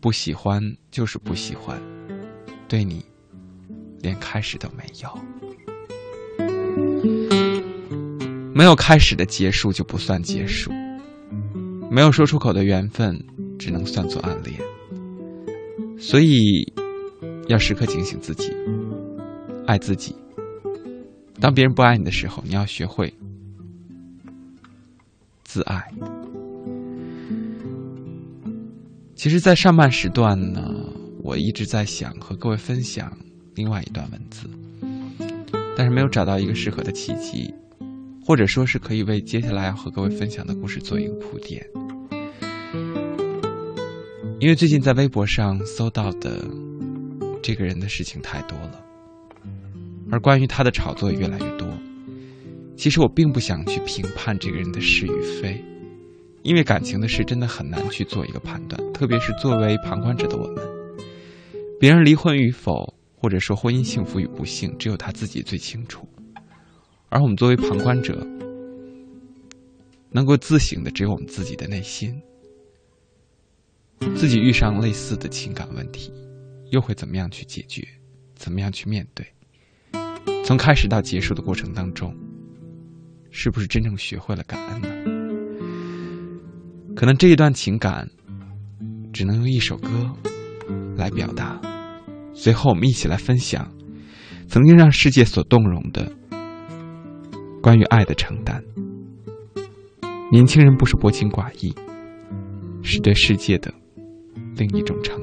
不喜欢就是不喜欢，对你连开始都没有。没有开始的结束就不算结束，没有说出口的缘分只能算作暗恋。所以要时刻警醒自己，爱自己。当别人不爱你的时候，你要学会自爱。其实，在上半时段呢，我一直在想和各位分享另外一段文字，但是没有找到一个适合的契机，或者说是可以为接下来要和各位分享的故事做一个铺垫。因为最近在微博上搜到的这个人的事情太多了。而关于他的炒作也越来越多。其实我并不想去评判这个人的是与非，因为感情的事真的很难去做一个判断，特别是作为旁观者的我们。别人离婚与否，或者说婚姻幸福与不幸，只有他自己最清楚。而我们作为旁观者，能够自省的只有我们自己的内心。自己遇上类似的情感问题，又会怎么样去解决？怎么样去面对？从开始到结束的过程当中，是不是真正学会了感恩呢？可能这一段情感，只能用一首歌来表达。随后，我们一起来分享曾经让世界所动容的关于爱的承担。年轻人不是薄情寡义，是对世界的另一种承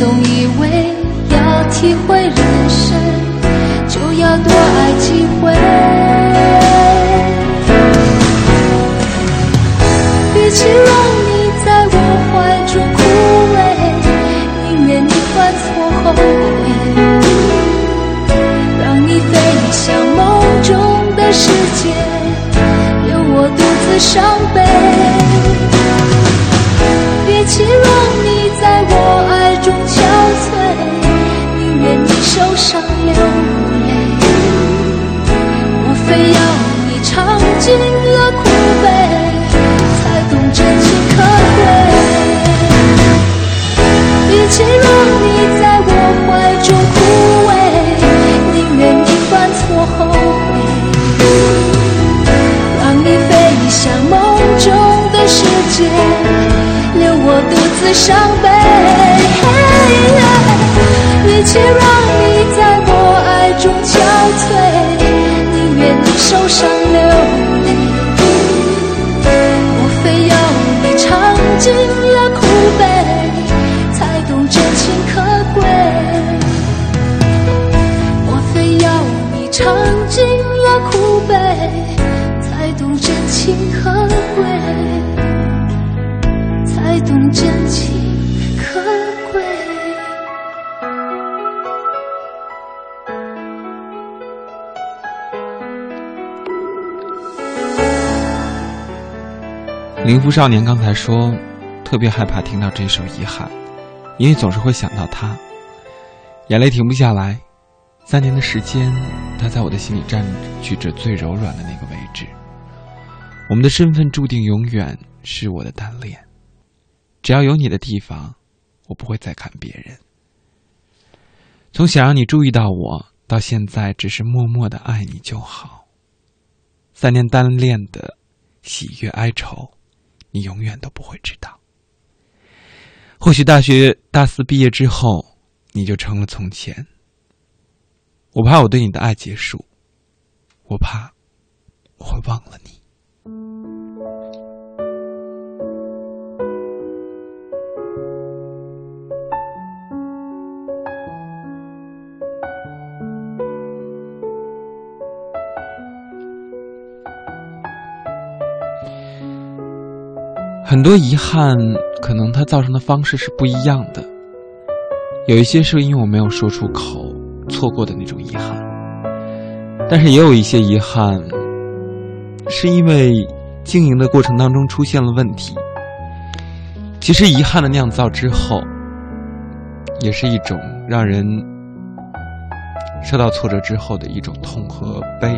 总以为要体会少年刚才说，特别害怕听到这首《遗憾》，因为总是会想到他，眼泪停不下来。三年的时间，他在我的心里占据着最柔软的那个位置。我们的身份注定永远是我的单恋，只要有你的地方，我不会再看别人。从想让你注意到我，到现在只是默默的爱你就好。三年单恋的喜悦哀愁，你永远都不会知道。或许大学大四毕业之后，你就成了从前。我怕我对你的爱结束，我怕我会忘了你。很多遗憾，可能它造成的方式是不一样的。有一些是因为我没有说出口，错过的那种遗憾；但是也有一些遗憾，是因为经营的过程当中出现了问题。其实遗憾的酿造之后，也是一种让人受到挫折之后的一种痛和悲。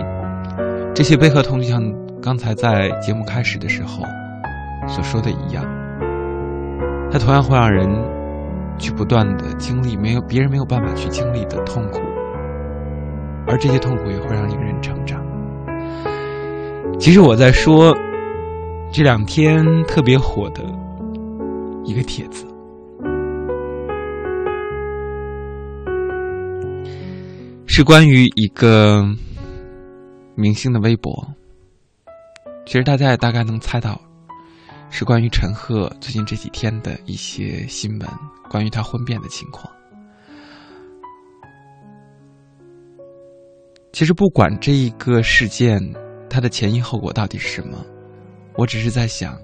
这些悲和痛，就像刚才在节目开始的时候。所说的一样，它同样会让人去不断的经历没有别人没有办法去经历的痛苦，而这些痛苦也会让一个人成长。其实我在说这两天特别火的一个帖子，是关于一个明星的微博。其实大家也大概能猜到。是关于陈赫最近这几天的一些新闻，关于他婚变的情况。其实不管这一个事件它的前因后果到底是什么，我只是在想，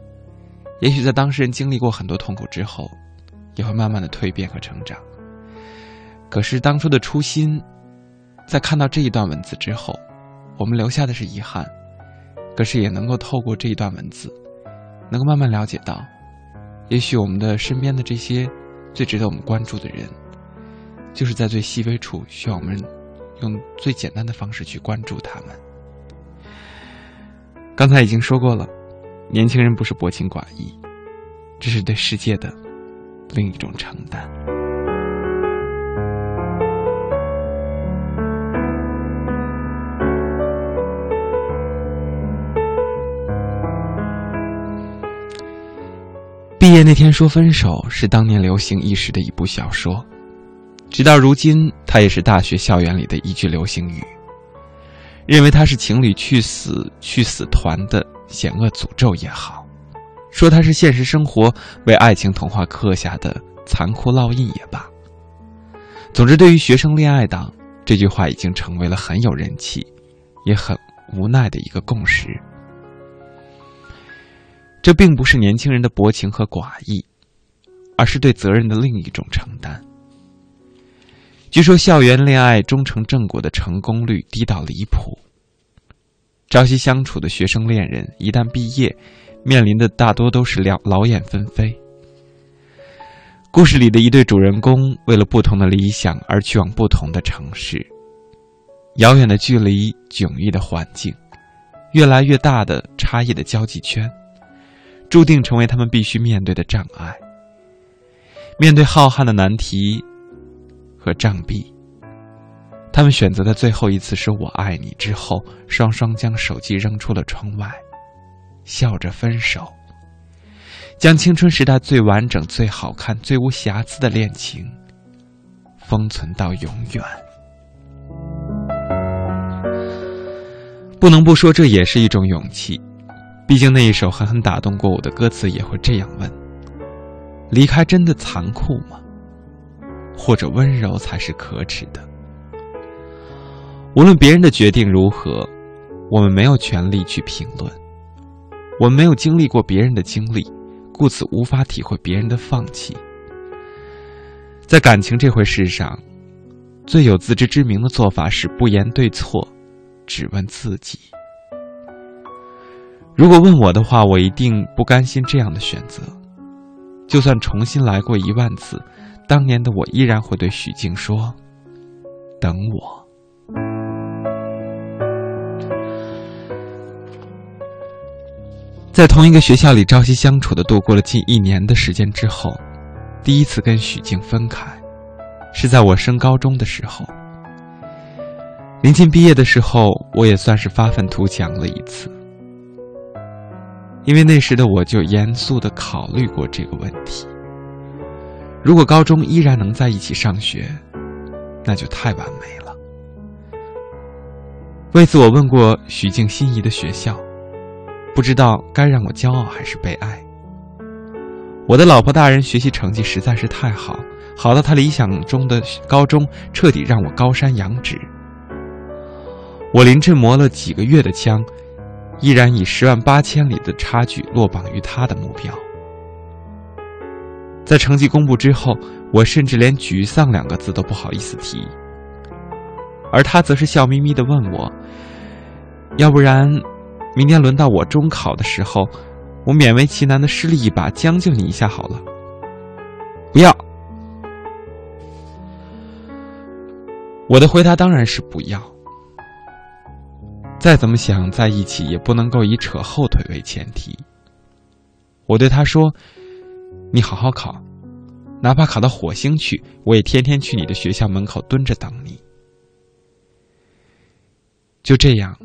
也许在当事人经历过很多痛苦之后，也会慢慢的蜕变和成长。可是当初的初心，在看到这一段文字之后，我们留下的是遗憾，可是也能够透过这一段文字。能够慢慢了解到，也许我们的身边的这些最值得我们关注的人，就是在最细微处需要我们用最简单的方式去关注他们。刚才已经说过了，年轻人不是薄情寡义，这是对世界的另一种承担。毕业那天说分手是当年流行一时的一部小说，直到如今，它也是大学校园里的一句流行语。认为它是情侣去死去死团的险恶诅咒也好，说它是现实生活为爱情童话刻下的残酷烙印也罢。总之，对于学生恋爱党，这句话已经成为了很有人气，也很无奈的一个共识。这并不是年轻人的薄情和寡义，而是对责任的另一种承担。据说校园恋爱终成正果的成功率低到离谱。朝夕相处的学生恋人一旦毕业，面临的大多都是两劳燕分飞。故事里的一对主人公为了不同的理想而去往不同的城市，遥远的距离、迥异的环境、越来越大的差异的交际圈。注定成为他们必须面对的障碍。面对浩瀚的难题和障壁，他们选择的最后一次是“我爱你”之后，双双将手机扔出了窗外，笑着分手，将青春时代最完整、最好看、最无瑕疵的恋情封存到永远。不能不说，这也是一种勇气。毕竟那一首狠狠打动过我的歌词也会这样问：离开真的残酷吗？或者温柔才是可耻的？无论别人的决定如何，我们没有权利去评论。我们没有经历过别人的经历，故此无法体会别人的放弃。在感情这回事上，最有自知之明的做法是不言对错，只问自己。如果问我的话，我一定不甘心这样的选择。就算重新来过一万次，当年的我依然会对许静说：“等我。”在同一个学校里朝夕相处的度过了近一年的时间之后，第一次跟许静分开，是在我升高中的时候。临近毕业的时候，我也算是发愤图强了一次，因为那时的我就严肃的考虑过这个问题。如果高中依然能在一起上学，那就太完美了。为此，我问过许静心仪的学校，不知道该让我骄傲还是悲哀。我的老婆大人学习成绩实在是太好，好到她理想中的高中彻底让我高山仰止。我临阵磨了几个月的枪，依然以十万八千里的差距落榜于他的目标。在成绩公布之后，我甚至连沮丧两个字都不好意思提，而他则是笑眯眯的问我：“要不然，明天轮到我中考的时候。”我勉为其难的失利一把，将就你一下好了。不要。我的回答当然是不要。再怎么想在一起，也不能够以扯后腿为前提。我对他说：“你好好考，哪怕考到火星去，我也天天去你的学校门口蹲着等你。”就这样，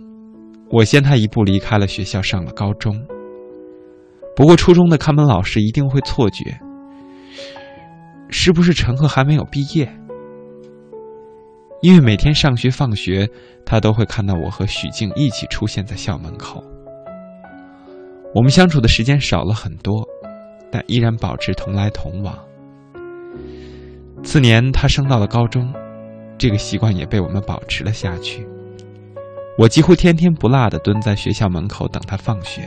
我先他一步离开了学校，上了高中。不过，初中的看门老师一定会错觉，是不是陈赫还没有毕业？因为每天上学放学，他都会看到我和许静一起出现在校门口。我们相处的时间少了很多，但依然保持同来同往。次年，他升到了高中，这个习惯也被我们保持了下去。我几乎天天不落的蹲在学校门口等他放学。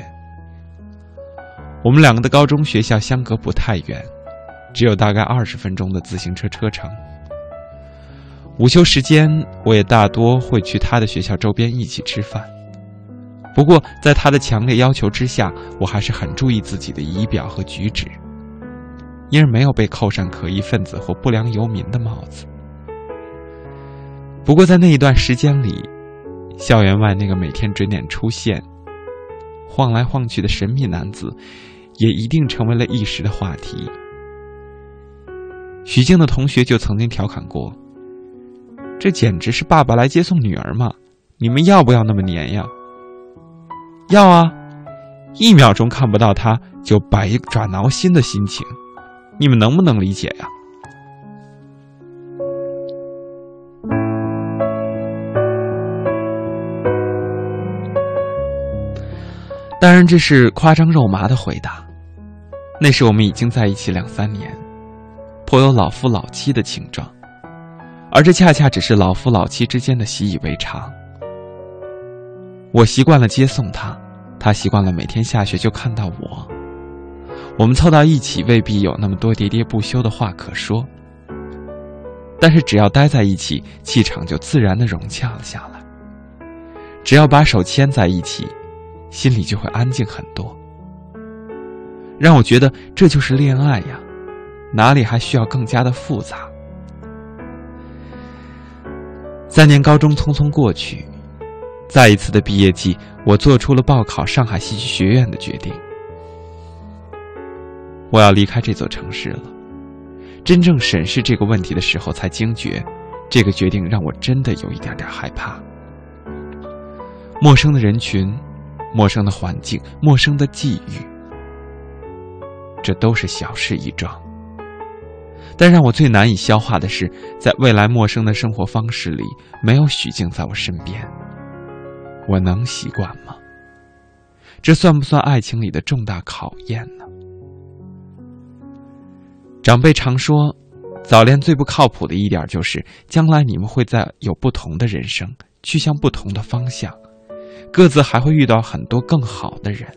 我们两个的高中学校相隔不太远，只有大概二十分钟的自行车车程。午休时间，我也大多会去他的学校周边一起吃饭。不过，在他的强烈要求之下，我还是很注意自己的仪表和举止，因而没有被扣上可疑分子或不良游民的帽子。不过，在那一段时间里，校园外那个每天准点出现、晃来晃去的神秘男子。也一定成为了一时的话题。许静的同学就曾经调侃过：“这简直是爸爸来接送女儿嘛！你们要不要那么黏呀？”“要啊！”一秒钟看不到他就百爪挠心的心情，你们能不能理解呀？当然，这是夸张肉麻的回答。那时我们已经在一起两三年，颇有老夫老妻的情状，而这恰恰只是老夫老妻之间的习以为常。我习惯了接送他，他习惯了每天下学就看到我。我们凑到一起，未必有那么多喋喋不休的话可说，但是只要待在一起，气场就自然的融洽了下来。只要把手牵在一起，心里就会安静很多。让我觉得这就是恋爱呀，哪里还需要更加的复杂？三年高中匆匆过去，再一次的毕业季，我做出了报考上海戏剧学院的决定。我要离开这座城市了。真正审视这个问题的时候，才惊觉，这个决定让我真的有一点点害怕。陌生的人群，陌生的环境，陌生的际遇。这都是小事一桩，但让我最难以消化的是，在未来陌生的生活方式里，没有许静在我身边，我能习惯吗？这算不算爱情里的重大考验呢？长辈常说，早恋最不靠谱的一点就是，将来你们会在有不同的人生，去向不同的方向，各自还会遇到很多更好的人。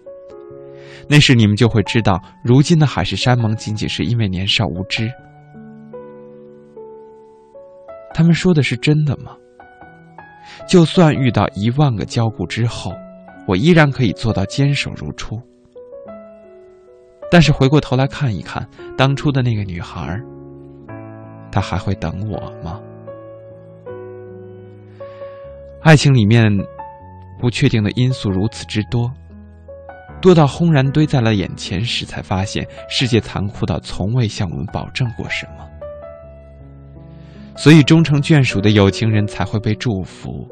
那时你们就会知道，如今的海誓山盟仅仅是因为年少无知。他们说的是真的吗？就算遇到一万个交固之后，我依然可以做到坚守如初。但是回过头来看一看当初的那个女孩，她还会等我吗？爱情里面不确定的因素如此之多。多到轰然堆在了眼前时，才发现世界残酷到从未向我们保证过什么。所以，终成眷属的有情人才会被祝福，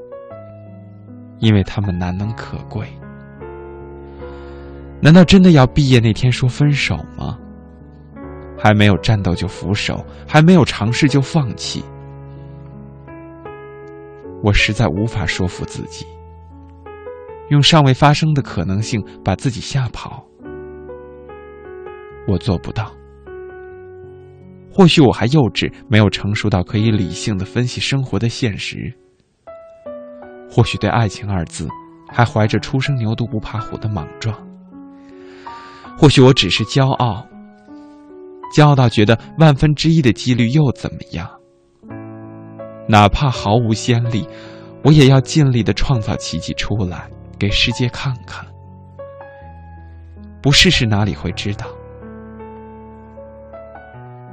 因为他们难能可贵。难道真的要毕业那天说分手吗？还没有战斗就俯首，还没有尝试就放弃？我实在无法说服自己，用尚未发生的可能性把自己吓跑。我做不到。或许我还幼稚，没有成熟到可以理性的分析生活的现实。或许对“爱情”二字，还怀着初生牛犊不怕虎的莽撞。或许我只是骄傲，骄傲到觉得万分之一的几率又怎么样？哪怕毫无先例，我也要尽力的创造奇迹出来，给世界看看。不试试哪里会知道？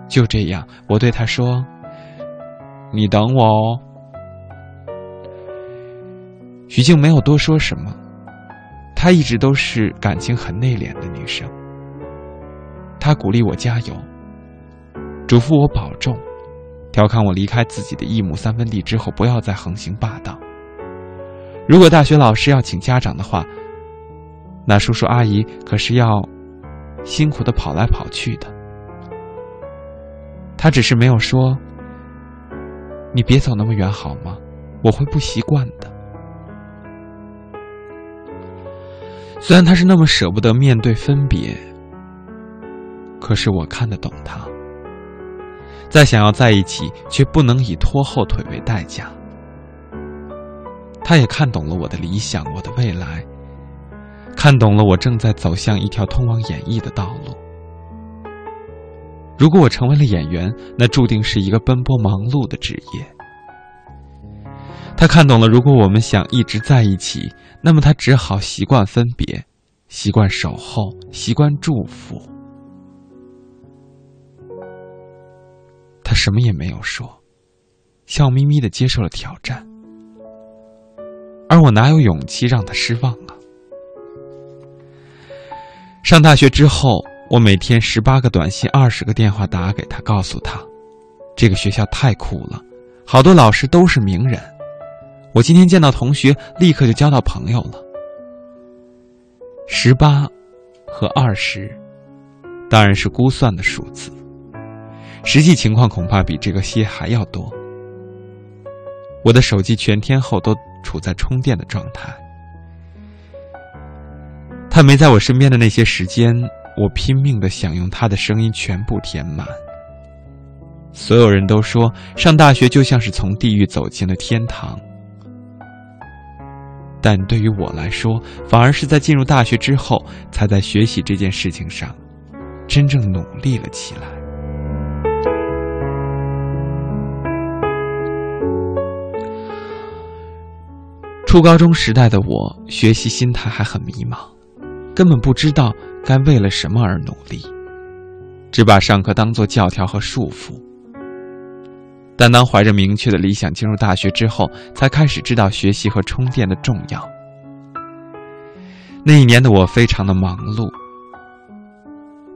就这样，我对他说：“你等我哦。”徐静没有多说什么，她一直都是感情很内敛的女生。她鼓励我加油，嘱咐我保重，调侃我离开自己的一亩三分地之后不要再横行霸道。如果大学老师要请家长的话，那叔叔阿姨可是要辛苦的跑来跑去的。他只是没有说：“你别走那么远好吗？我会不习惯的。”虽然他是那么舍不得面对分别，可是我看得懂他。再想要在一起，却不能以拖后腿为代价。他也看懂了我的理想，我的未来，看懂了我正在走向一条通往演艺的道路。如果我成为了演员，那注定是一个奔波忙碌的职业。他看懂了，如果我们想一直在一起，那么他只好习惯分别，习惯守候，习惯祝福。他什么也没有说，笑眯眯的接受了挑战。而我哪有勇气让他失望啊？上大学之后。我每天十八个短信，二十个电话打给他，告诉他，这个学校太酷了，好多老师都是名人。我今天见到同学，立刻就交到朋友了。十八和二十，当然是估算的数字，实际情况恐怕比这个些还要多。我的手机全天候都处在充电的状态，他没在我身边的那些时间。我拼命的想用他的声音全部填满。所有人都说上大学就像是从地狱走进了天堂，但对于我来说，反而是在进入大学之后，才在学习这件事情上真正努力了起来。初高中时代的我，学习心态还很迷茫，根本不知道。该为了什么而努力？只把上课当做教条和束缚。但当怀着明确的理想进入大学之后，才开始知道学习和充电的重要。那一年的我非常的忙碌，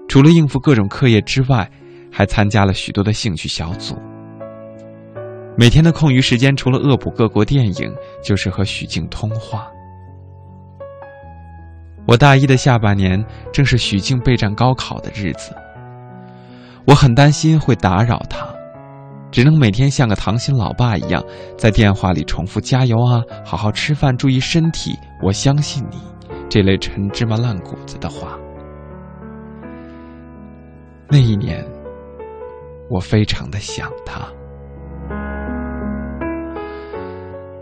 除了应付各种课业之外，还参加了许多的兴趣小组。每天的空余时间，除了恶补各国电影，就是和许静通话。我大一的下半年正是许静备战高考的日子，我很担心会打扰他，只能每天像个糖心老爸一样，在电话里重复“加油啊，好好吃饭，注意身体，我相信你”这类陈芝麻烂谷子的话。那一年，我非常的想他。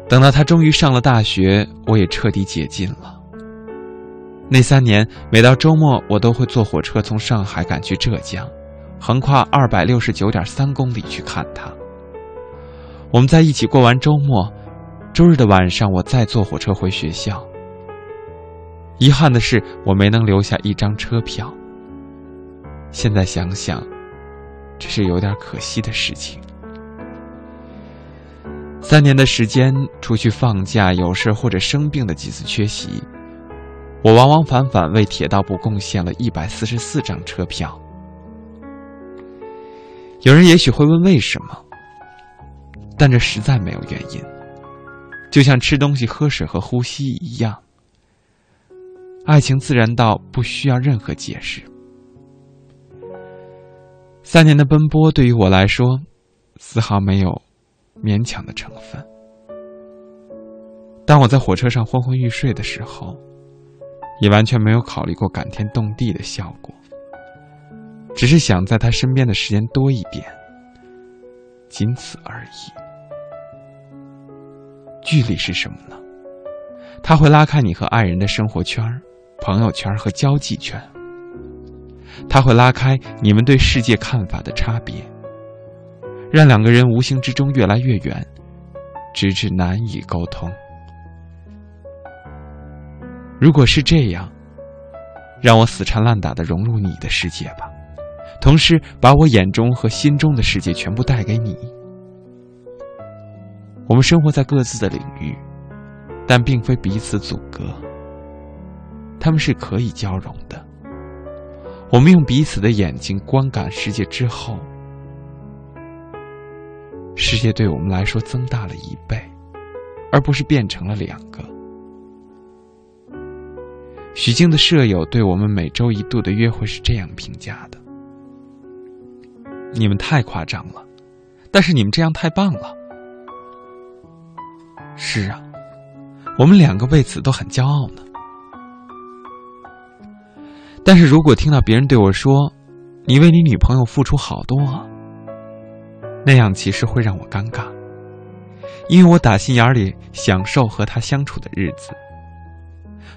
等到他终于上了大学，我也彻底解禁了。那三年，每到周末，我都会坐火车从上海赶去浙江，横跨二百六十九点三公里去看他。我们在一起过完周末，周日的晚上，我再坐火车回学校。遗憾的是，我没能留下一张车票。现在想想，这是有点可惜的事情。三年的时间，除去放假、有事或者生病的几次缺席。我往往返返为铁道部贡献了一百四十四张车票。有人也许会问为什么，但这实在没有原因，就像吃东西、喝水和呼吸一样，爱情自然到不需要任何解释。三年的奔波对于我来说，丝毫没有勉强的成分。当我在火车上昏昏欲睡的时候，也完全没有考虑过感天动地的效果，只是想在他身边的时间多一点，仅此而已。距离是什么呢？它会拉开你和爱人的生活圈、朋友圈和交际圈。它会拉开你们对世界看法的差别，让两个人无形之中越来越远，直至难以沟通。如果是这样，让我死缠烂打的融入你的世界吧，同时把我眼中和心中的世界全部带给你。我们生活在各自的领域，但并非彼此阻隔，他们是可以交融的。我们用彼此的眼睛观感世界之后，世界对我们来说增大了一倍，而不是变成了两个。许静的舍友对我们每周一度的约会是这样评价的：“你们太夸张了，但是你们这样太棒了。”是啊，我们两个为此都很骄傲呢。但是如果听到别人对我说：“你为你女朋友付出好多啊。”那样其实会让我尴尬，因为我打心眼里享受和她相处的日子。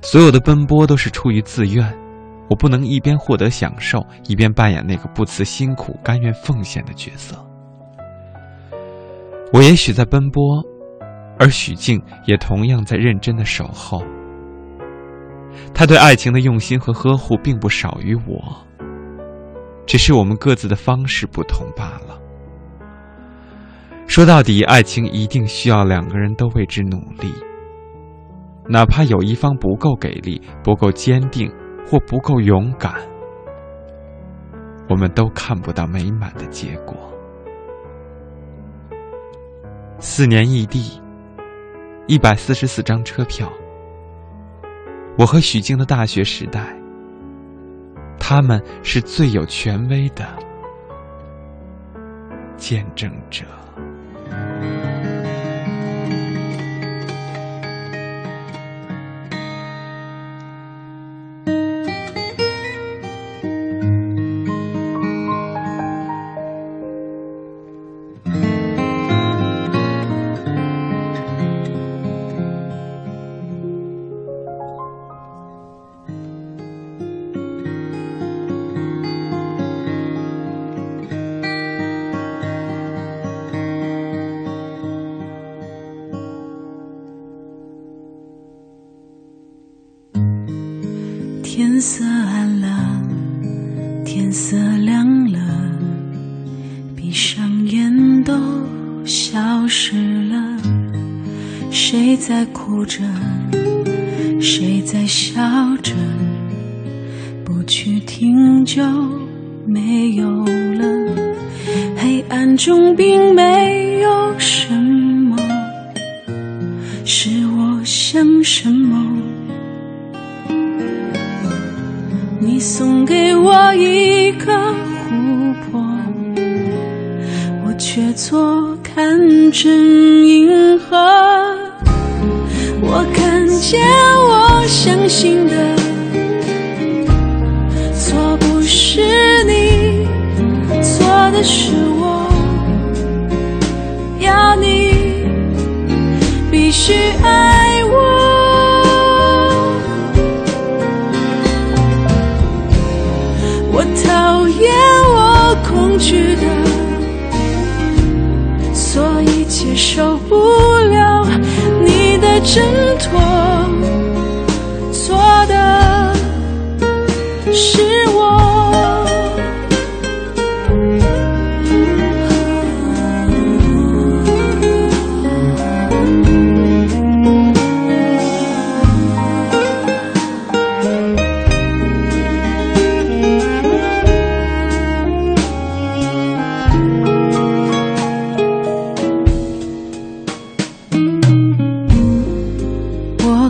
所有的奔波都是出于自愿，我不能一边获得享受，一边扮演那个不辞辛苦、甘愿奉献的角色。我也许在奔波，而许静也同样在认真的守候。他对爱情的用心和呵护并不少于我，只是我们各自的方式不同罢了。说到底，爱情一定需要两个人都为之努力，哪怕有一方不够给力、不够坚定或不够勇敢，我们都看不到美满的结果。四年异地，一百四十四张车票。我和许静的大学时代，他们是最有权威的见证者。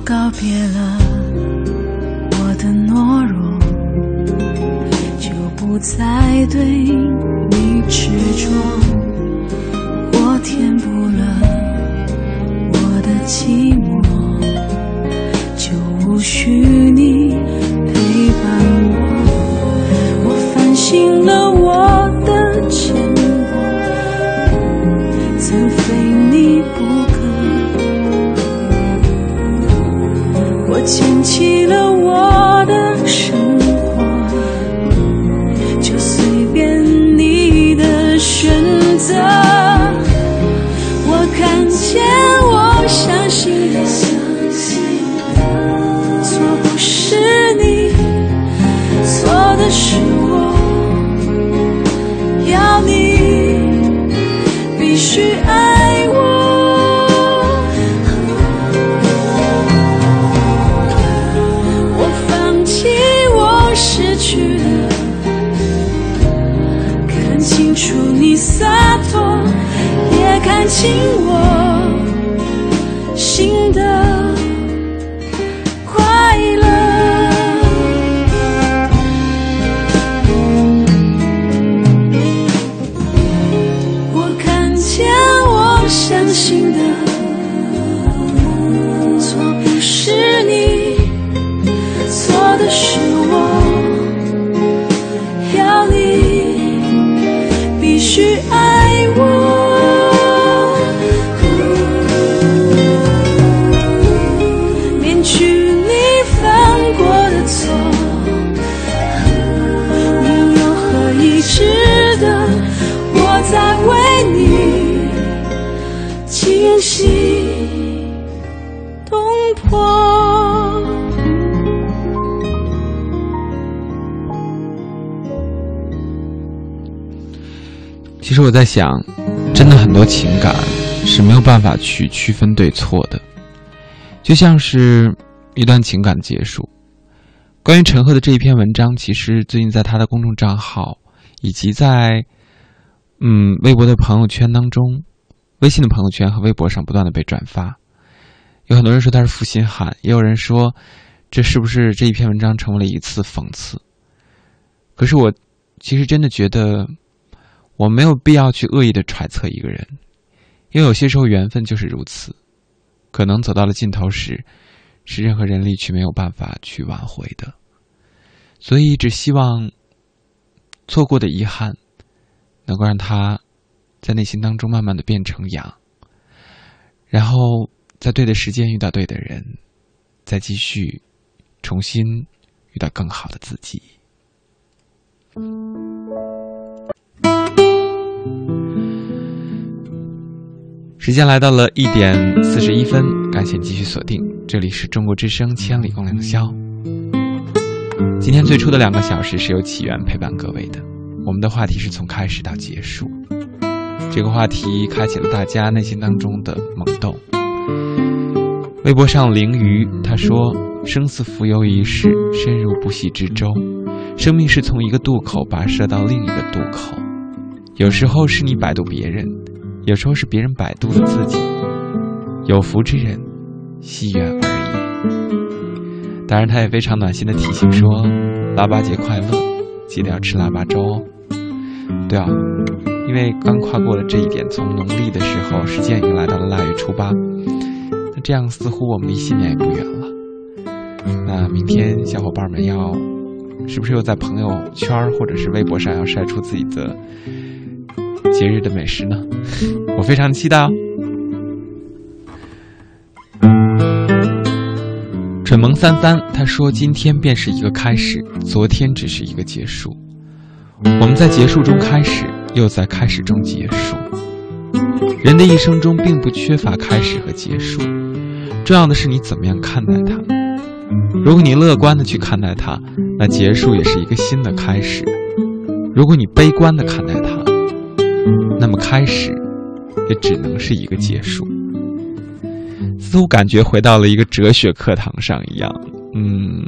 告别了我的懦弱就不再对你执着我填补了我的寂我在想，真的很多情感是没有办法去区分对错的，就像是一段情感的结束。关于陈赫的这一篇文章，其实最近在他的公众账号以及在嗯微博的朋友圈当中、微信的朋友圈和微博上不断的被转发。有很多人说他是负心汉，也有人说这是不是这一篇文章成为了一次讽刺？可是我其实真的觉得。我没有必要去恶意的揣测一个人，因为有些时候缘分就是如此，可能走到了尽头时，是任何人力去没有办法去挽回的。所以，只希望错过的遗憾，能够让他在内心当中慢慢的变成痒，然后在对的时间遇到对的人，再继续重新遇到更好的自己。时间来到了一点四十一分，感谢继续锁定，这里是中国之声《千里共良宵》。今天最初的两个小时是由起源陪伴各位的，我们的话题是从开始到结束，这个话题开启了大家内心当中的萌动。微博上凌鱼他说：“生死浮游一世，深入不息之舟，生命是从一个渡口跋涉到另一个渡口，有时候是你摆渡别人。”有时候是别人摆渡的自己，有福之人，惜缘而已。当然，他也非常暖心的提醒说：“腊八节快乐，记得要吃腊八粥哦。”对啊，因为刚跨过了这一点，从农历的时候，时间已经来到了腊月初八，那这样似乎我们离新年也不远了。那明天小伙伴们要，是不是又在朋友圈或者是微博上要晒出自己的？节日的美食呢，我非常期待哦。蠢萌三三他说：“今天便是一个开始，昨天只是一个结束。我们在结束中开始，又在开始中结束。人的一生中并不缺乏开始和结束，重要的是你怎么样看待它。如果你乐观的去看待它，那结束也是一个新的开始；如果你悲观的看待它，那么开始，也只能是一个结束。似乎感觉回到了一个哲学课堂上一样，嗯，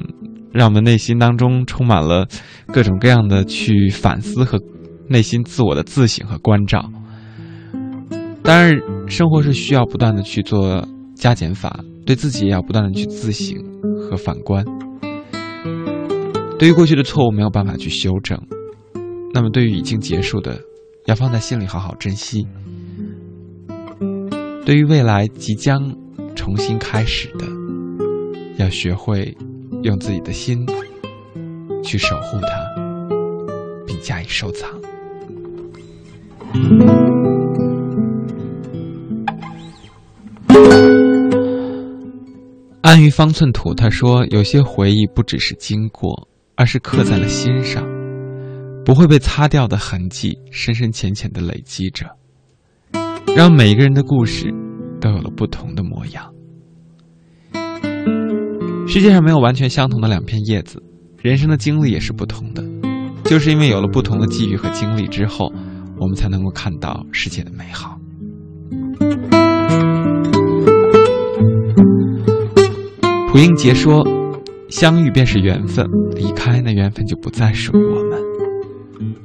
让我们内心当中充满了各种各样的去反思和内心自我的自省和关照。当然，生活是需要不断的去做加减法，对自己也要不断的去自省和反观。对于过去的错误没有办法去修正，那么对于已经结束的。要放在心里好好珍惜。对于未来即将重新开始的，要学会用自己的心去守护它，并加以收藏。安于方寸土，他说：“有些回忆不只是经过，而是刻在了心上，不会被擦掉的痕迹，深深浅浅的累积着，让每一个人的故事都有了不同的模样。世界上没有完全相同的两片叶子，人生的经历也是不同的。就是因为有了不同的际遇和经历之后，我们才能够看到世界的美好。”蒲英杰说：“相遇便是缘分，离开那缘分就不再属于我们。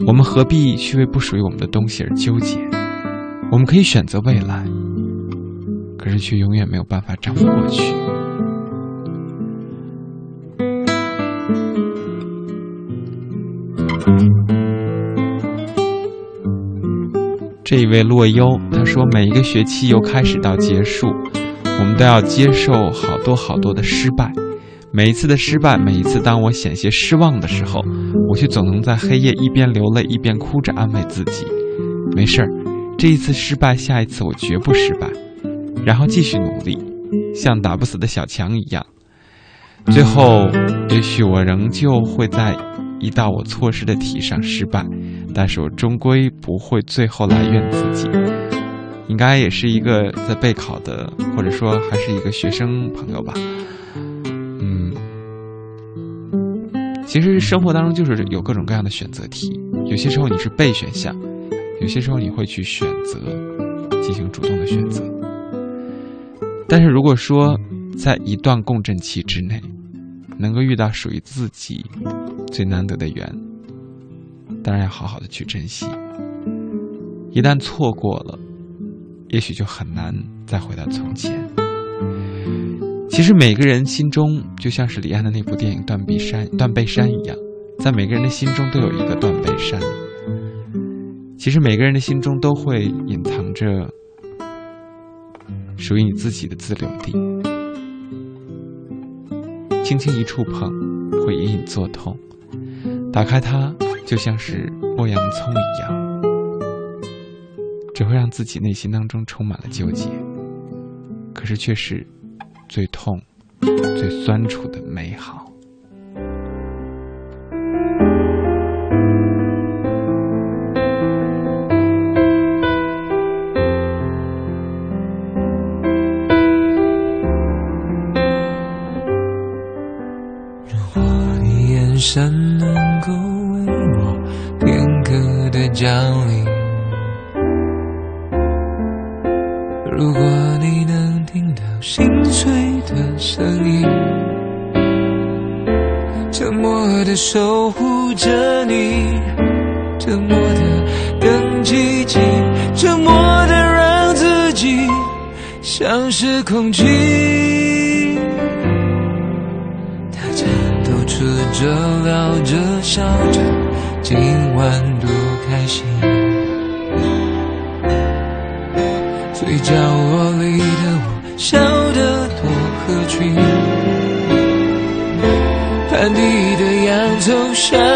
我们何必去为不属于我们的东西而纠结？我们可以选择未来，可是却永远没有办法掌握过去。”这一位洛优他说：“每一个学期由开始到结束。”我们都要接受好多好多的失败，每一次的失败，每一次当我险些失望的时候，我却总能在黑夜一边流泪一边哭着安慰自己：没事儿，这一次失败，下一次我绝不失败，然后继续努力，像打不死的小强一样。最后，也许我仍旧会在一道我错失的题上失败，但是我终归不会最后来怨自己。应该也是一个在备考的，或者说还是一个学生朋友吧。嗯，其实生活当中就是有各种各样的选择题，有些时候你是备选项，有些时候你会去选择进行主动的选择。但是如果说在一段共振期之内，能够遇到属于自己最难得的缘，当然要好好的去珍惜。一旦错过了，也许就很难再回到从前。其实每个人心中就像是李安的那部电影《断臂山》《断背山》一样，在每个人的心中都有一个断背山。其实每个人的心中都会隐藏着属于你自己的自留地，轻轻一触碰，会隐隐作痛。打开它，就像是剥洋葱一样。只会让自己内心当中充满了纠结，可是却是最痛、最酸楚的美好。如果你眼神能够为我片刻的降临。如果守护着你，沉默的更寂静，沉默的让自己像是空气。大家都吃着、聊着、笑着，今晚洋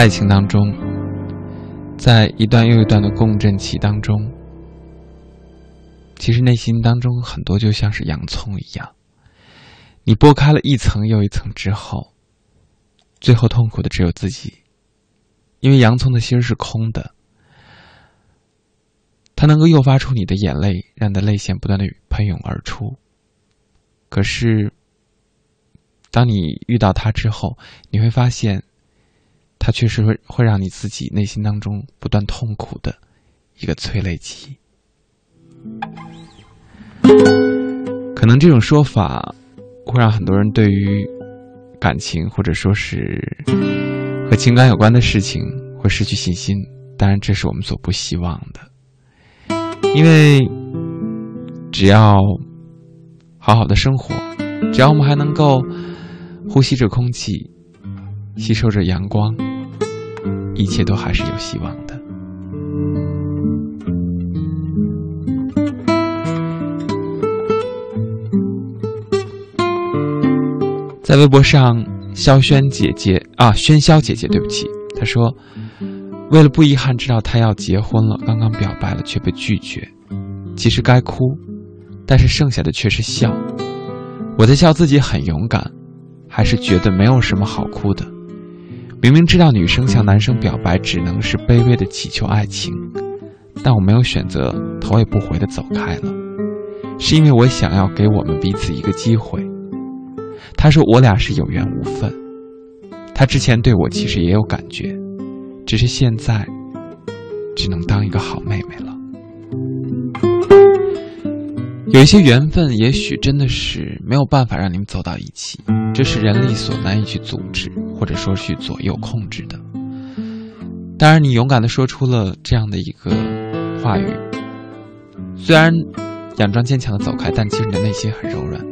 爱情当中，在一段又一段的共振期当中，其实内心当中很多就像是洋葱一样，你剥开了一层又一层之后，最后痛苦的只有自己，因为洋葱的心是空的，它能够诱发出你的眼泪，让你的泪腺不断的喷涌而出，可是。当你遇到他之后，你会发现，他确实会会让你自己内心当中不断痛苦的一个催泪剂。可能这种说法会让很多人对于感情或者说是和情感有关的事情会失去信心。当然，这是我们所不希望的，因为只要好好的生活，只要我们还能够。呼吸着空气，吸收着阳光，一切都还是有希望的。在微博上，萧轩姐姐啊，喧嚣姐姐，对不起，她说：“为了不遗憾知道他要结婚了，刚刚表白了却被拒绝，其实该哭，但是剩下的却是笑。我在笑自己很勇敢。”还是觉得没有什么好哭的。明明知道女生向男生表白只能是卑微的祈求爱情，但我没有选择头也不回的走开了，是因为我想要给我们彼此一个机会。他说我俩是有缘无分，他之前对我其实也有感觉，只是现在只能当一个好妹妹了。有一些缘分，也许真的是没有办法让你们走到一起，这是人力所难以去阻止，或者说去左右控制的。当然，你勇敢的说出了这样的一个话语，虽然佯装坚强的走开，但其实你的内心很柔软。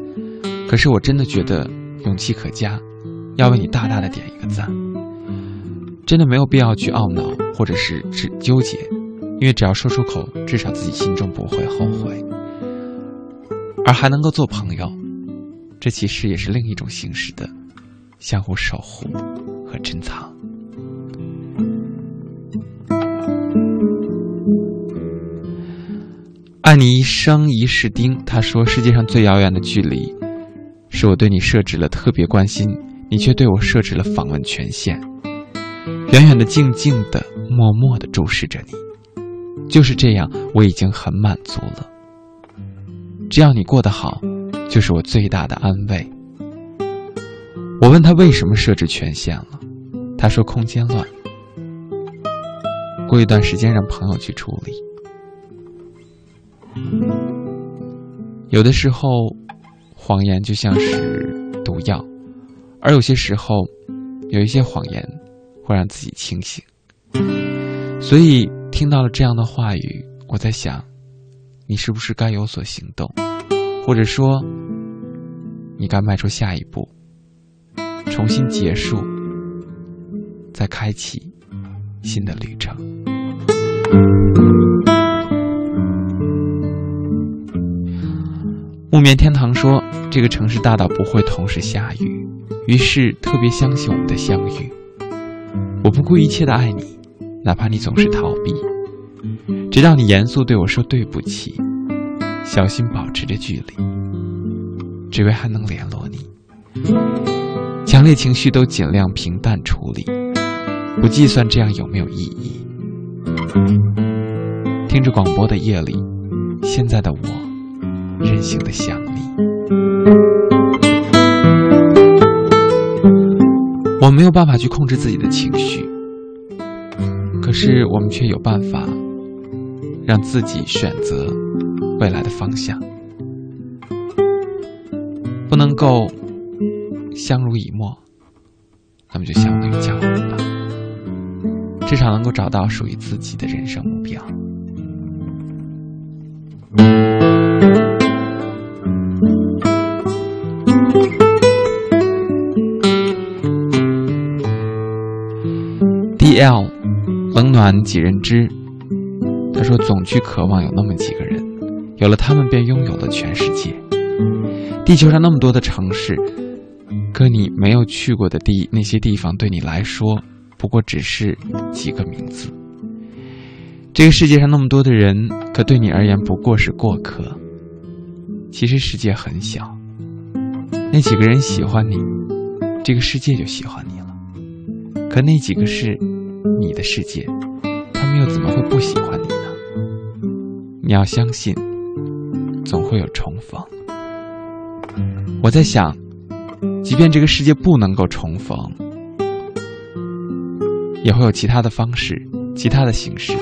可是我真的觉得勇气可嘉，要为你大大的点一个赞。真的没有必要去懊恼，或者是只纠结，因为只要说出口，至少自己心中不会后悔。而还能够做朋友，这其实也是另一种形式的相互守护和珍藏。爱你一生一世丁，他说：“世界上最遥远的距离，是我对你设置了特别关心，你却对我设置了访问权限。远远的、静静的、默默的注视着你。就是这样，我已经很满足了。只要你过得好，就是我最大的安慰。我问他为什么设置权限了，他说空间乱。过一段时间让朋友去处理。有的时候，谎言就像是毒药，而有些时候，有一些谎言会让自己清醒。所以听到了这样的话语，我在想，你是不是该有所行动，或者说，你该迈出下一步？重新结束，再开启新的旅程。木棉天堂说：“这个城市大到不会同时下雨，于是特别相信我们的相遇。我不顾一切的爱你，哪怕你总是逃避，直到你严肃对我说对不起，小心保持着距离，只为还能联络你。”强烈情绪都尽量平淡处理，不计算这样有没有意义。听着广播的夜里，现在的我任性的想你。我没有办法去控制自己的情绪，可是我们却有办法让自己选择未来的方向，不能够。相濡以沫，那么就相当于江湖吧。至少能够找到属于自己的人生目标。D.L. 冷暖几人知？他说：“总去渴望有那么几个人，有了他们，便拥有了全世界。地球上那么多的城市。”可你没有去过的地，那些地方对你来说，不过只是几个名字。这个世界上那么多的人，可对你而言不过是过客。其实世界很小，那几个人喜欢你，这个世界就喜欢你了。可那几个是你的世界，他们又怎么会不喜欢你？你要相信，总会有重逢。我在想。即便这个世界不能够重逢，也会有其他的方式、其他的形式，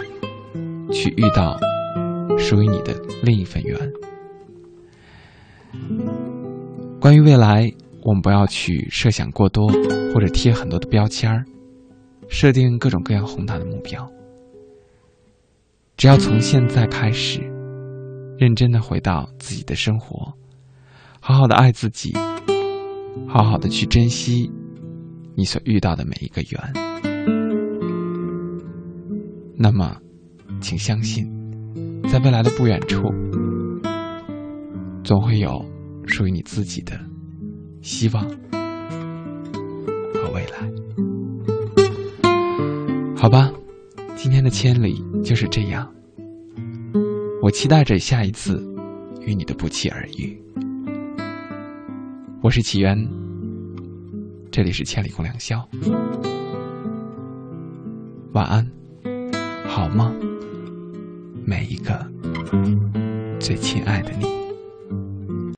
去遇到属于你的另一份缘。关于未来，我们不要去设想过多，或者贴很多的标签儿，设定各种各样宏大的目标。只要从现在开始，认真的回到自己的生活，好好的爱自己。好好的去珍惜你所遇到的每一个缘，那么，请相信，在未来的不远处，总会有属于你自己的希望和未来。好吧，今天的千里就是这样。我期待着下一次与你的不期而遇。我是起源，这里是千里共良宵。晚安，好梦，每一个最亲爱的你。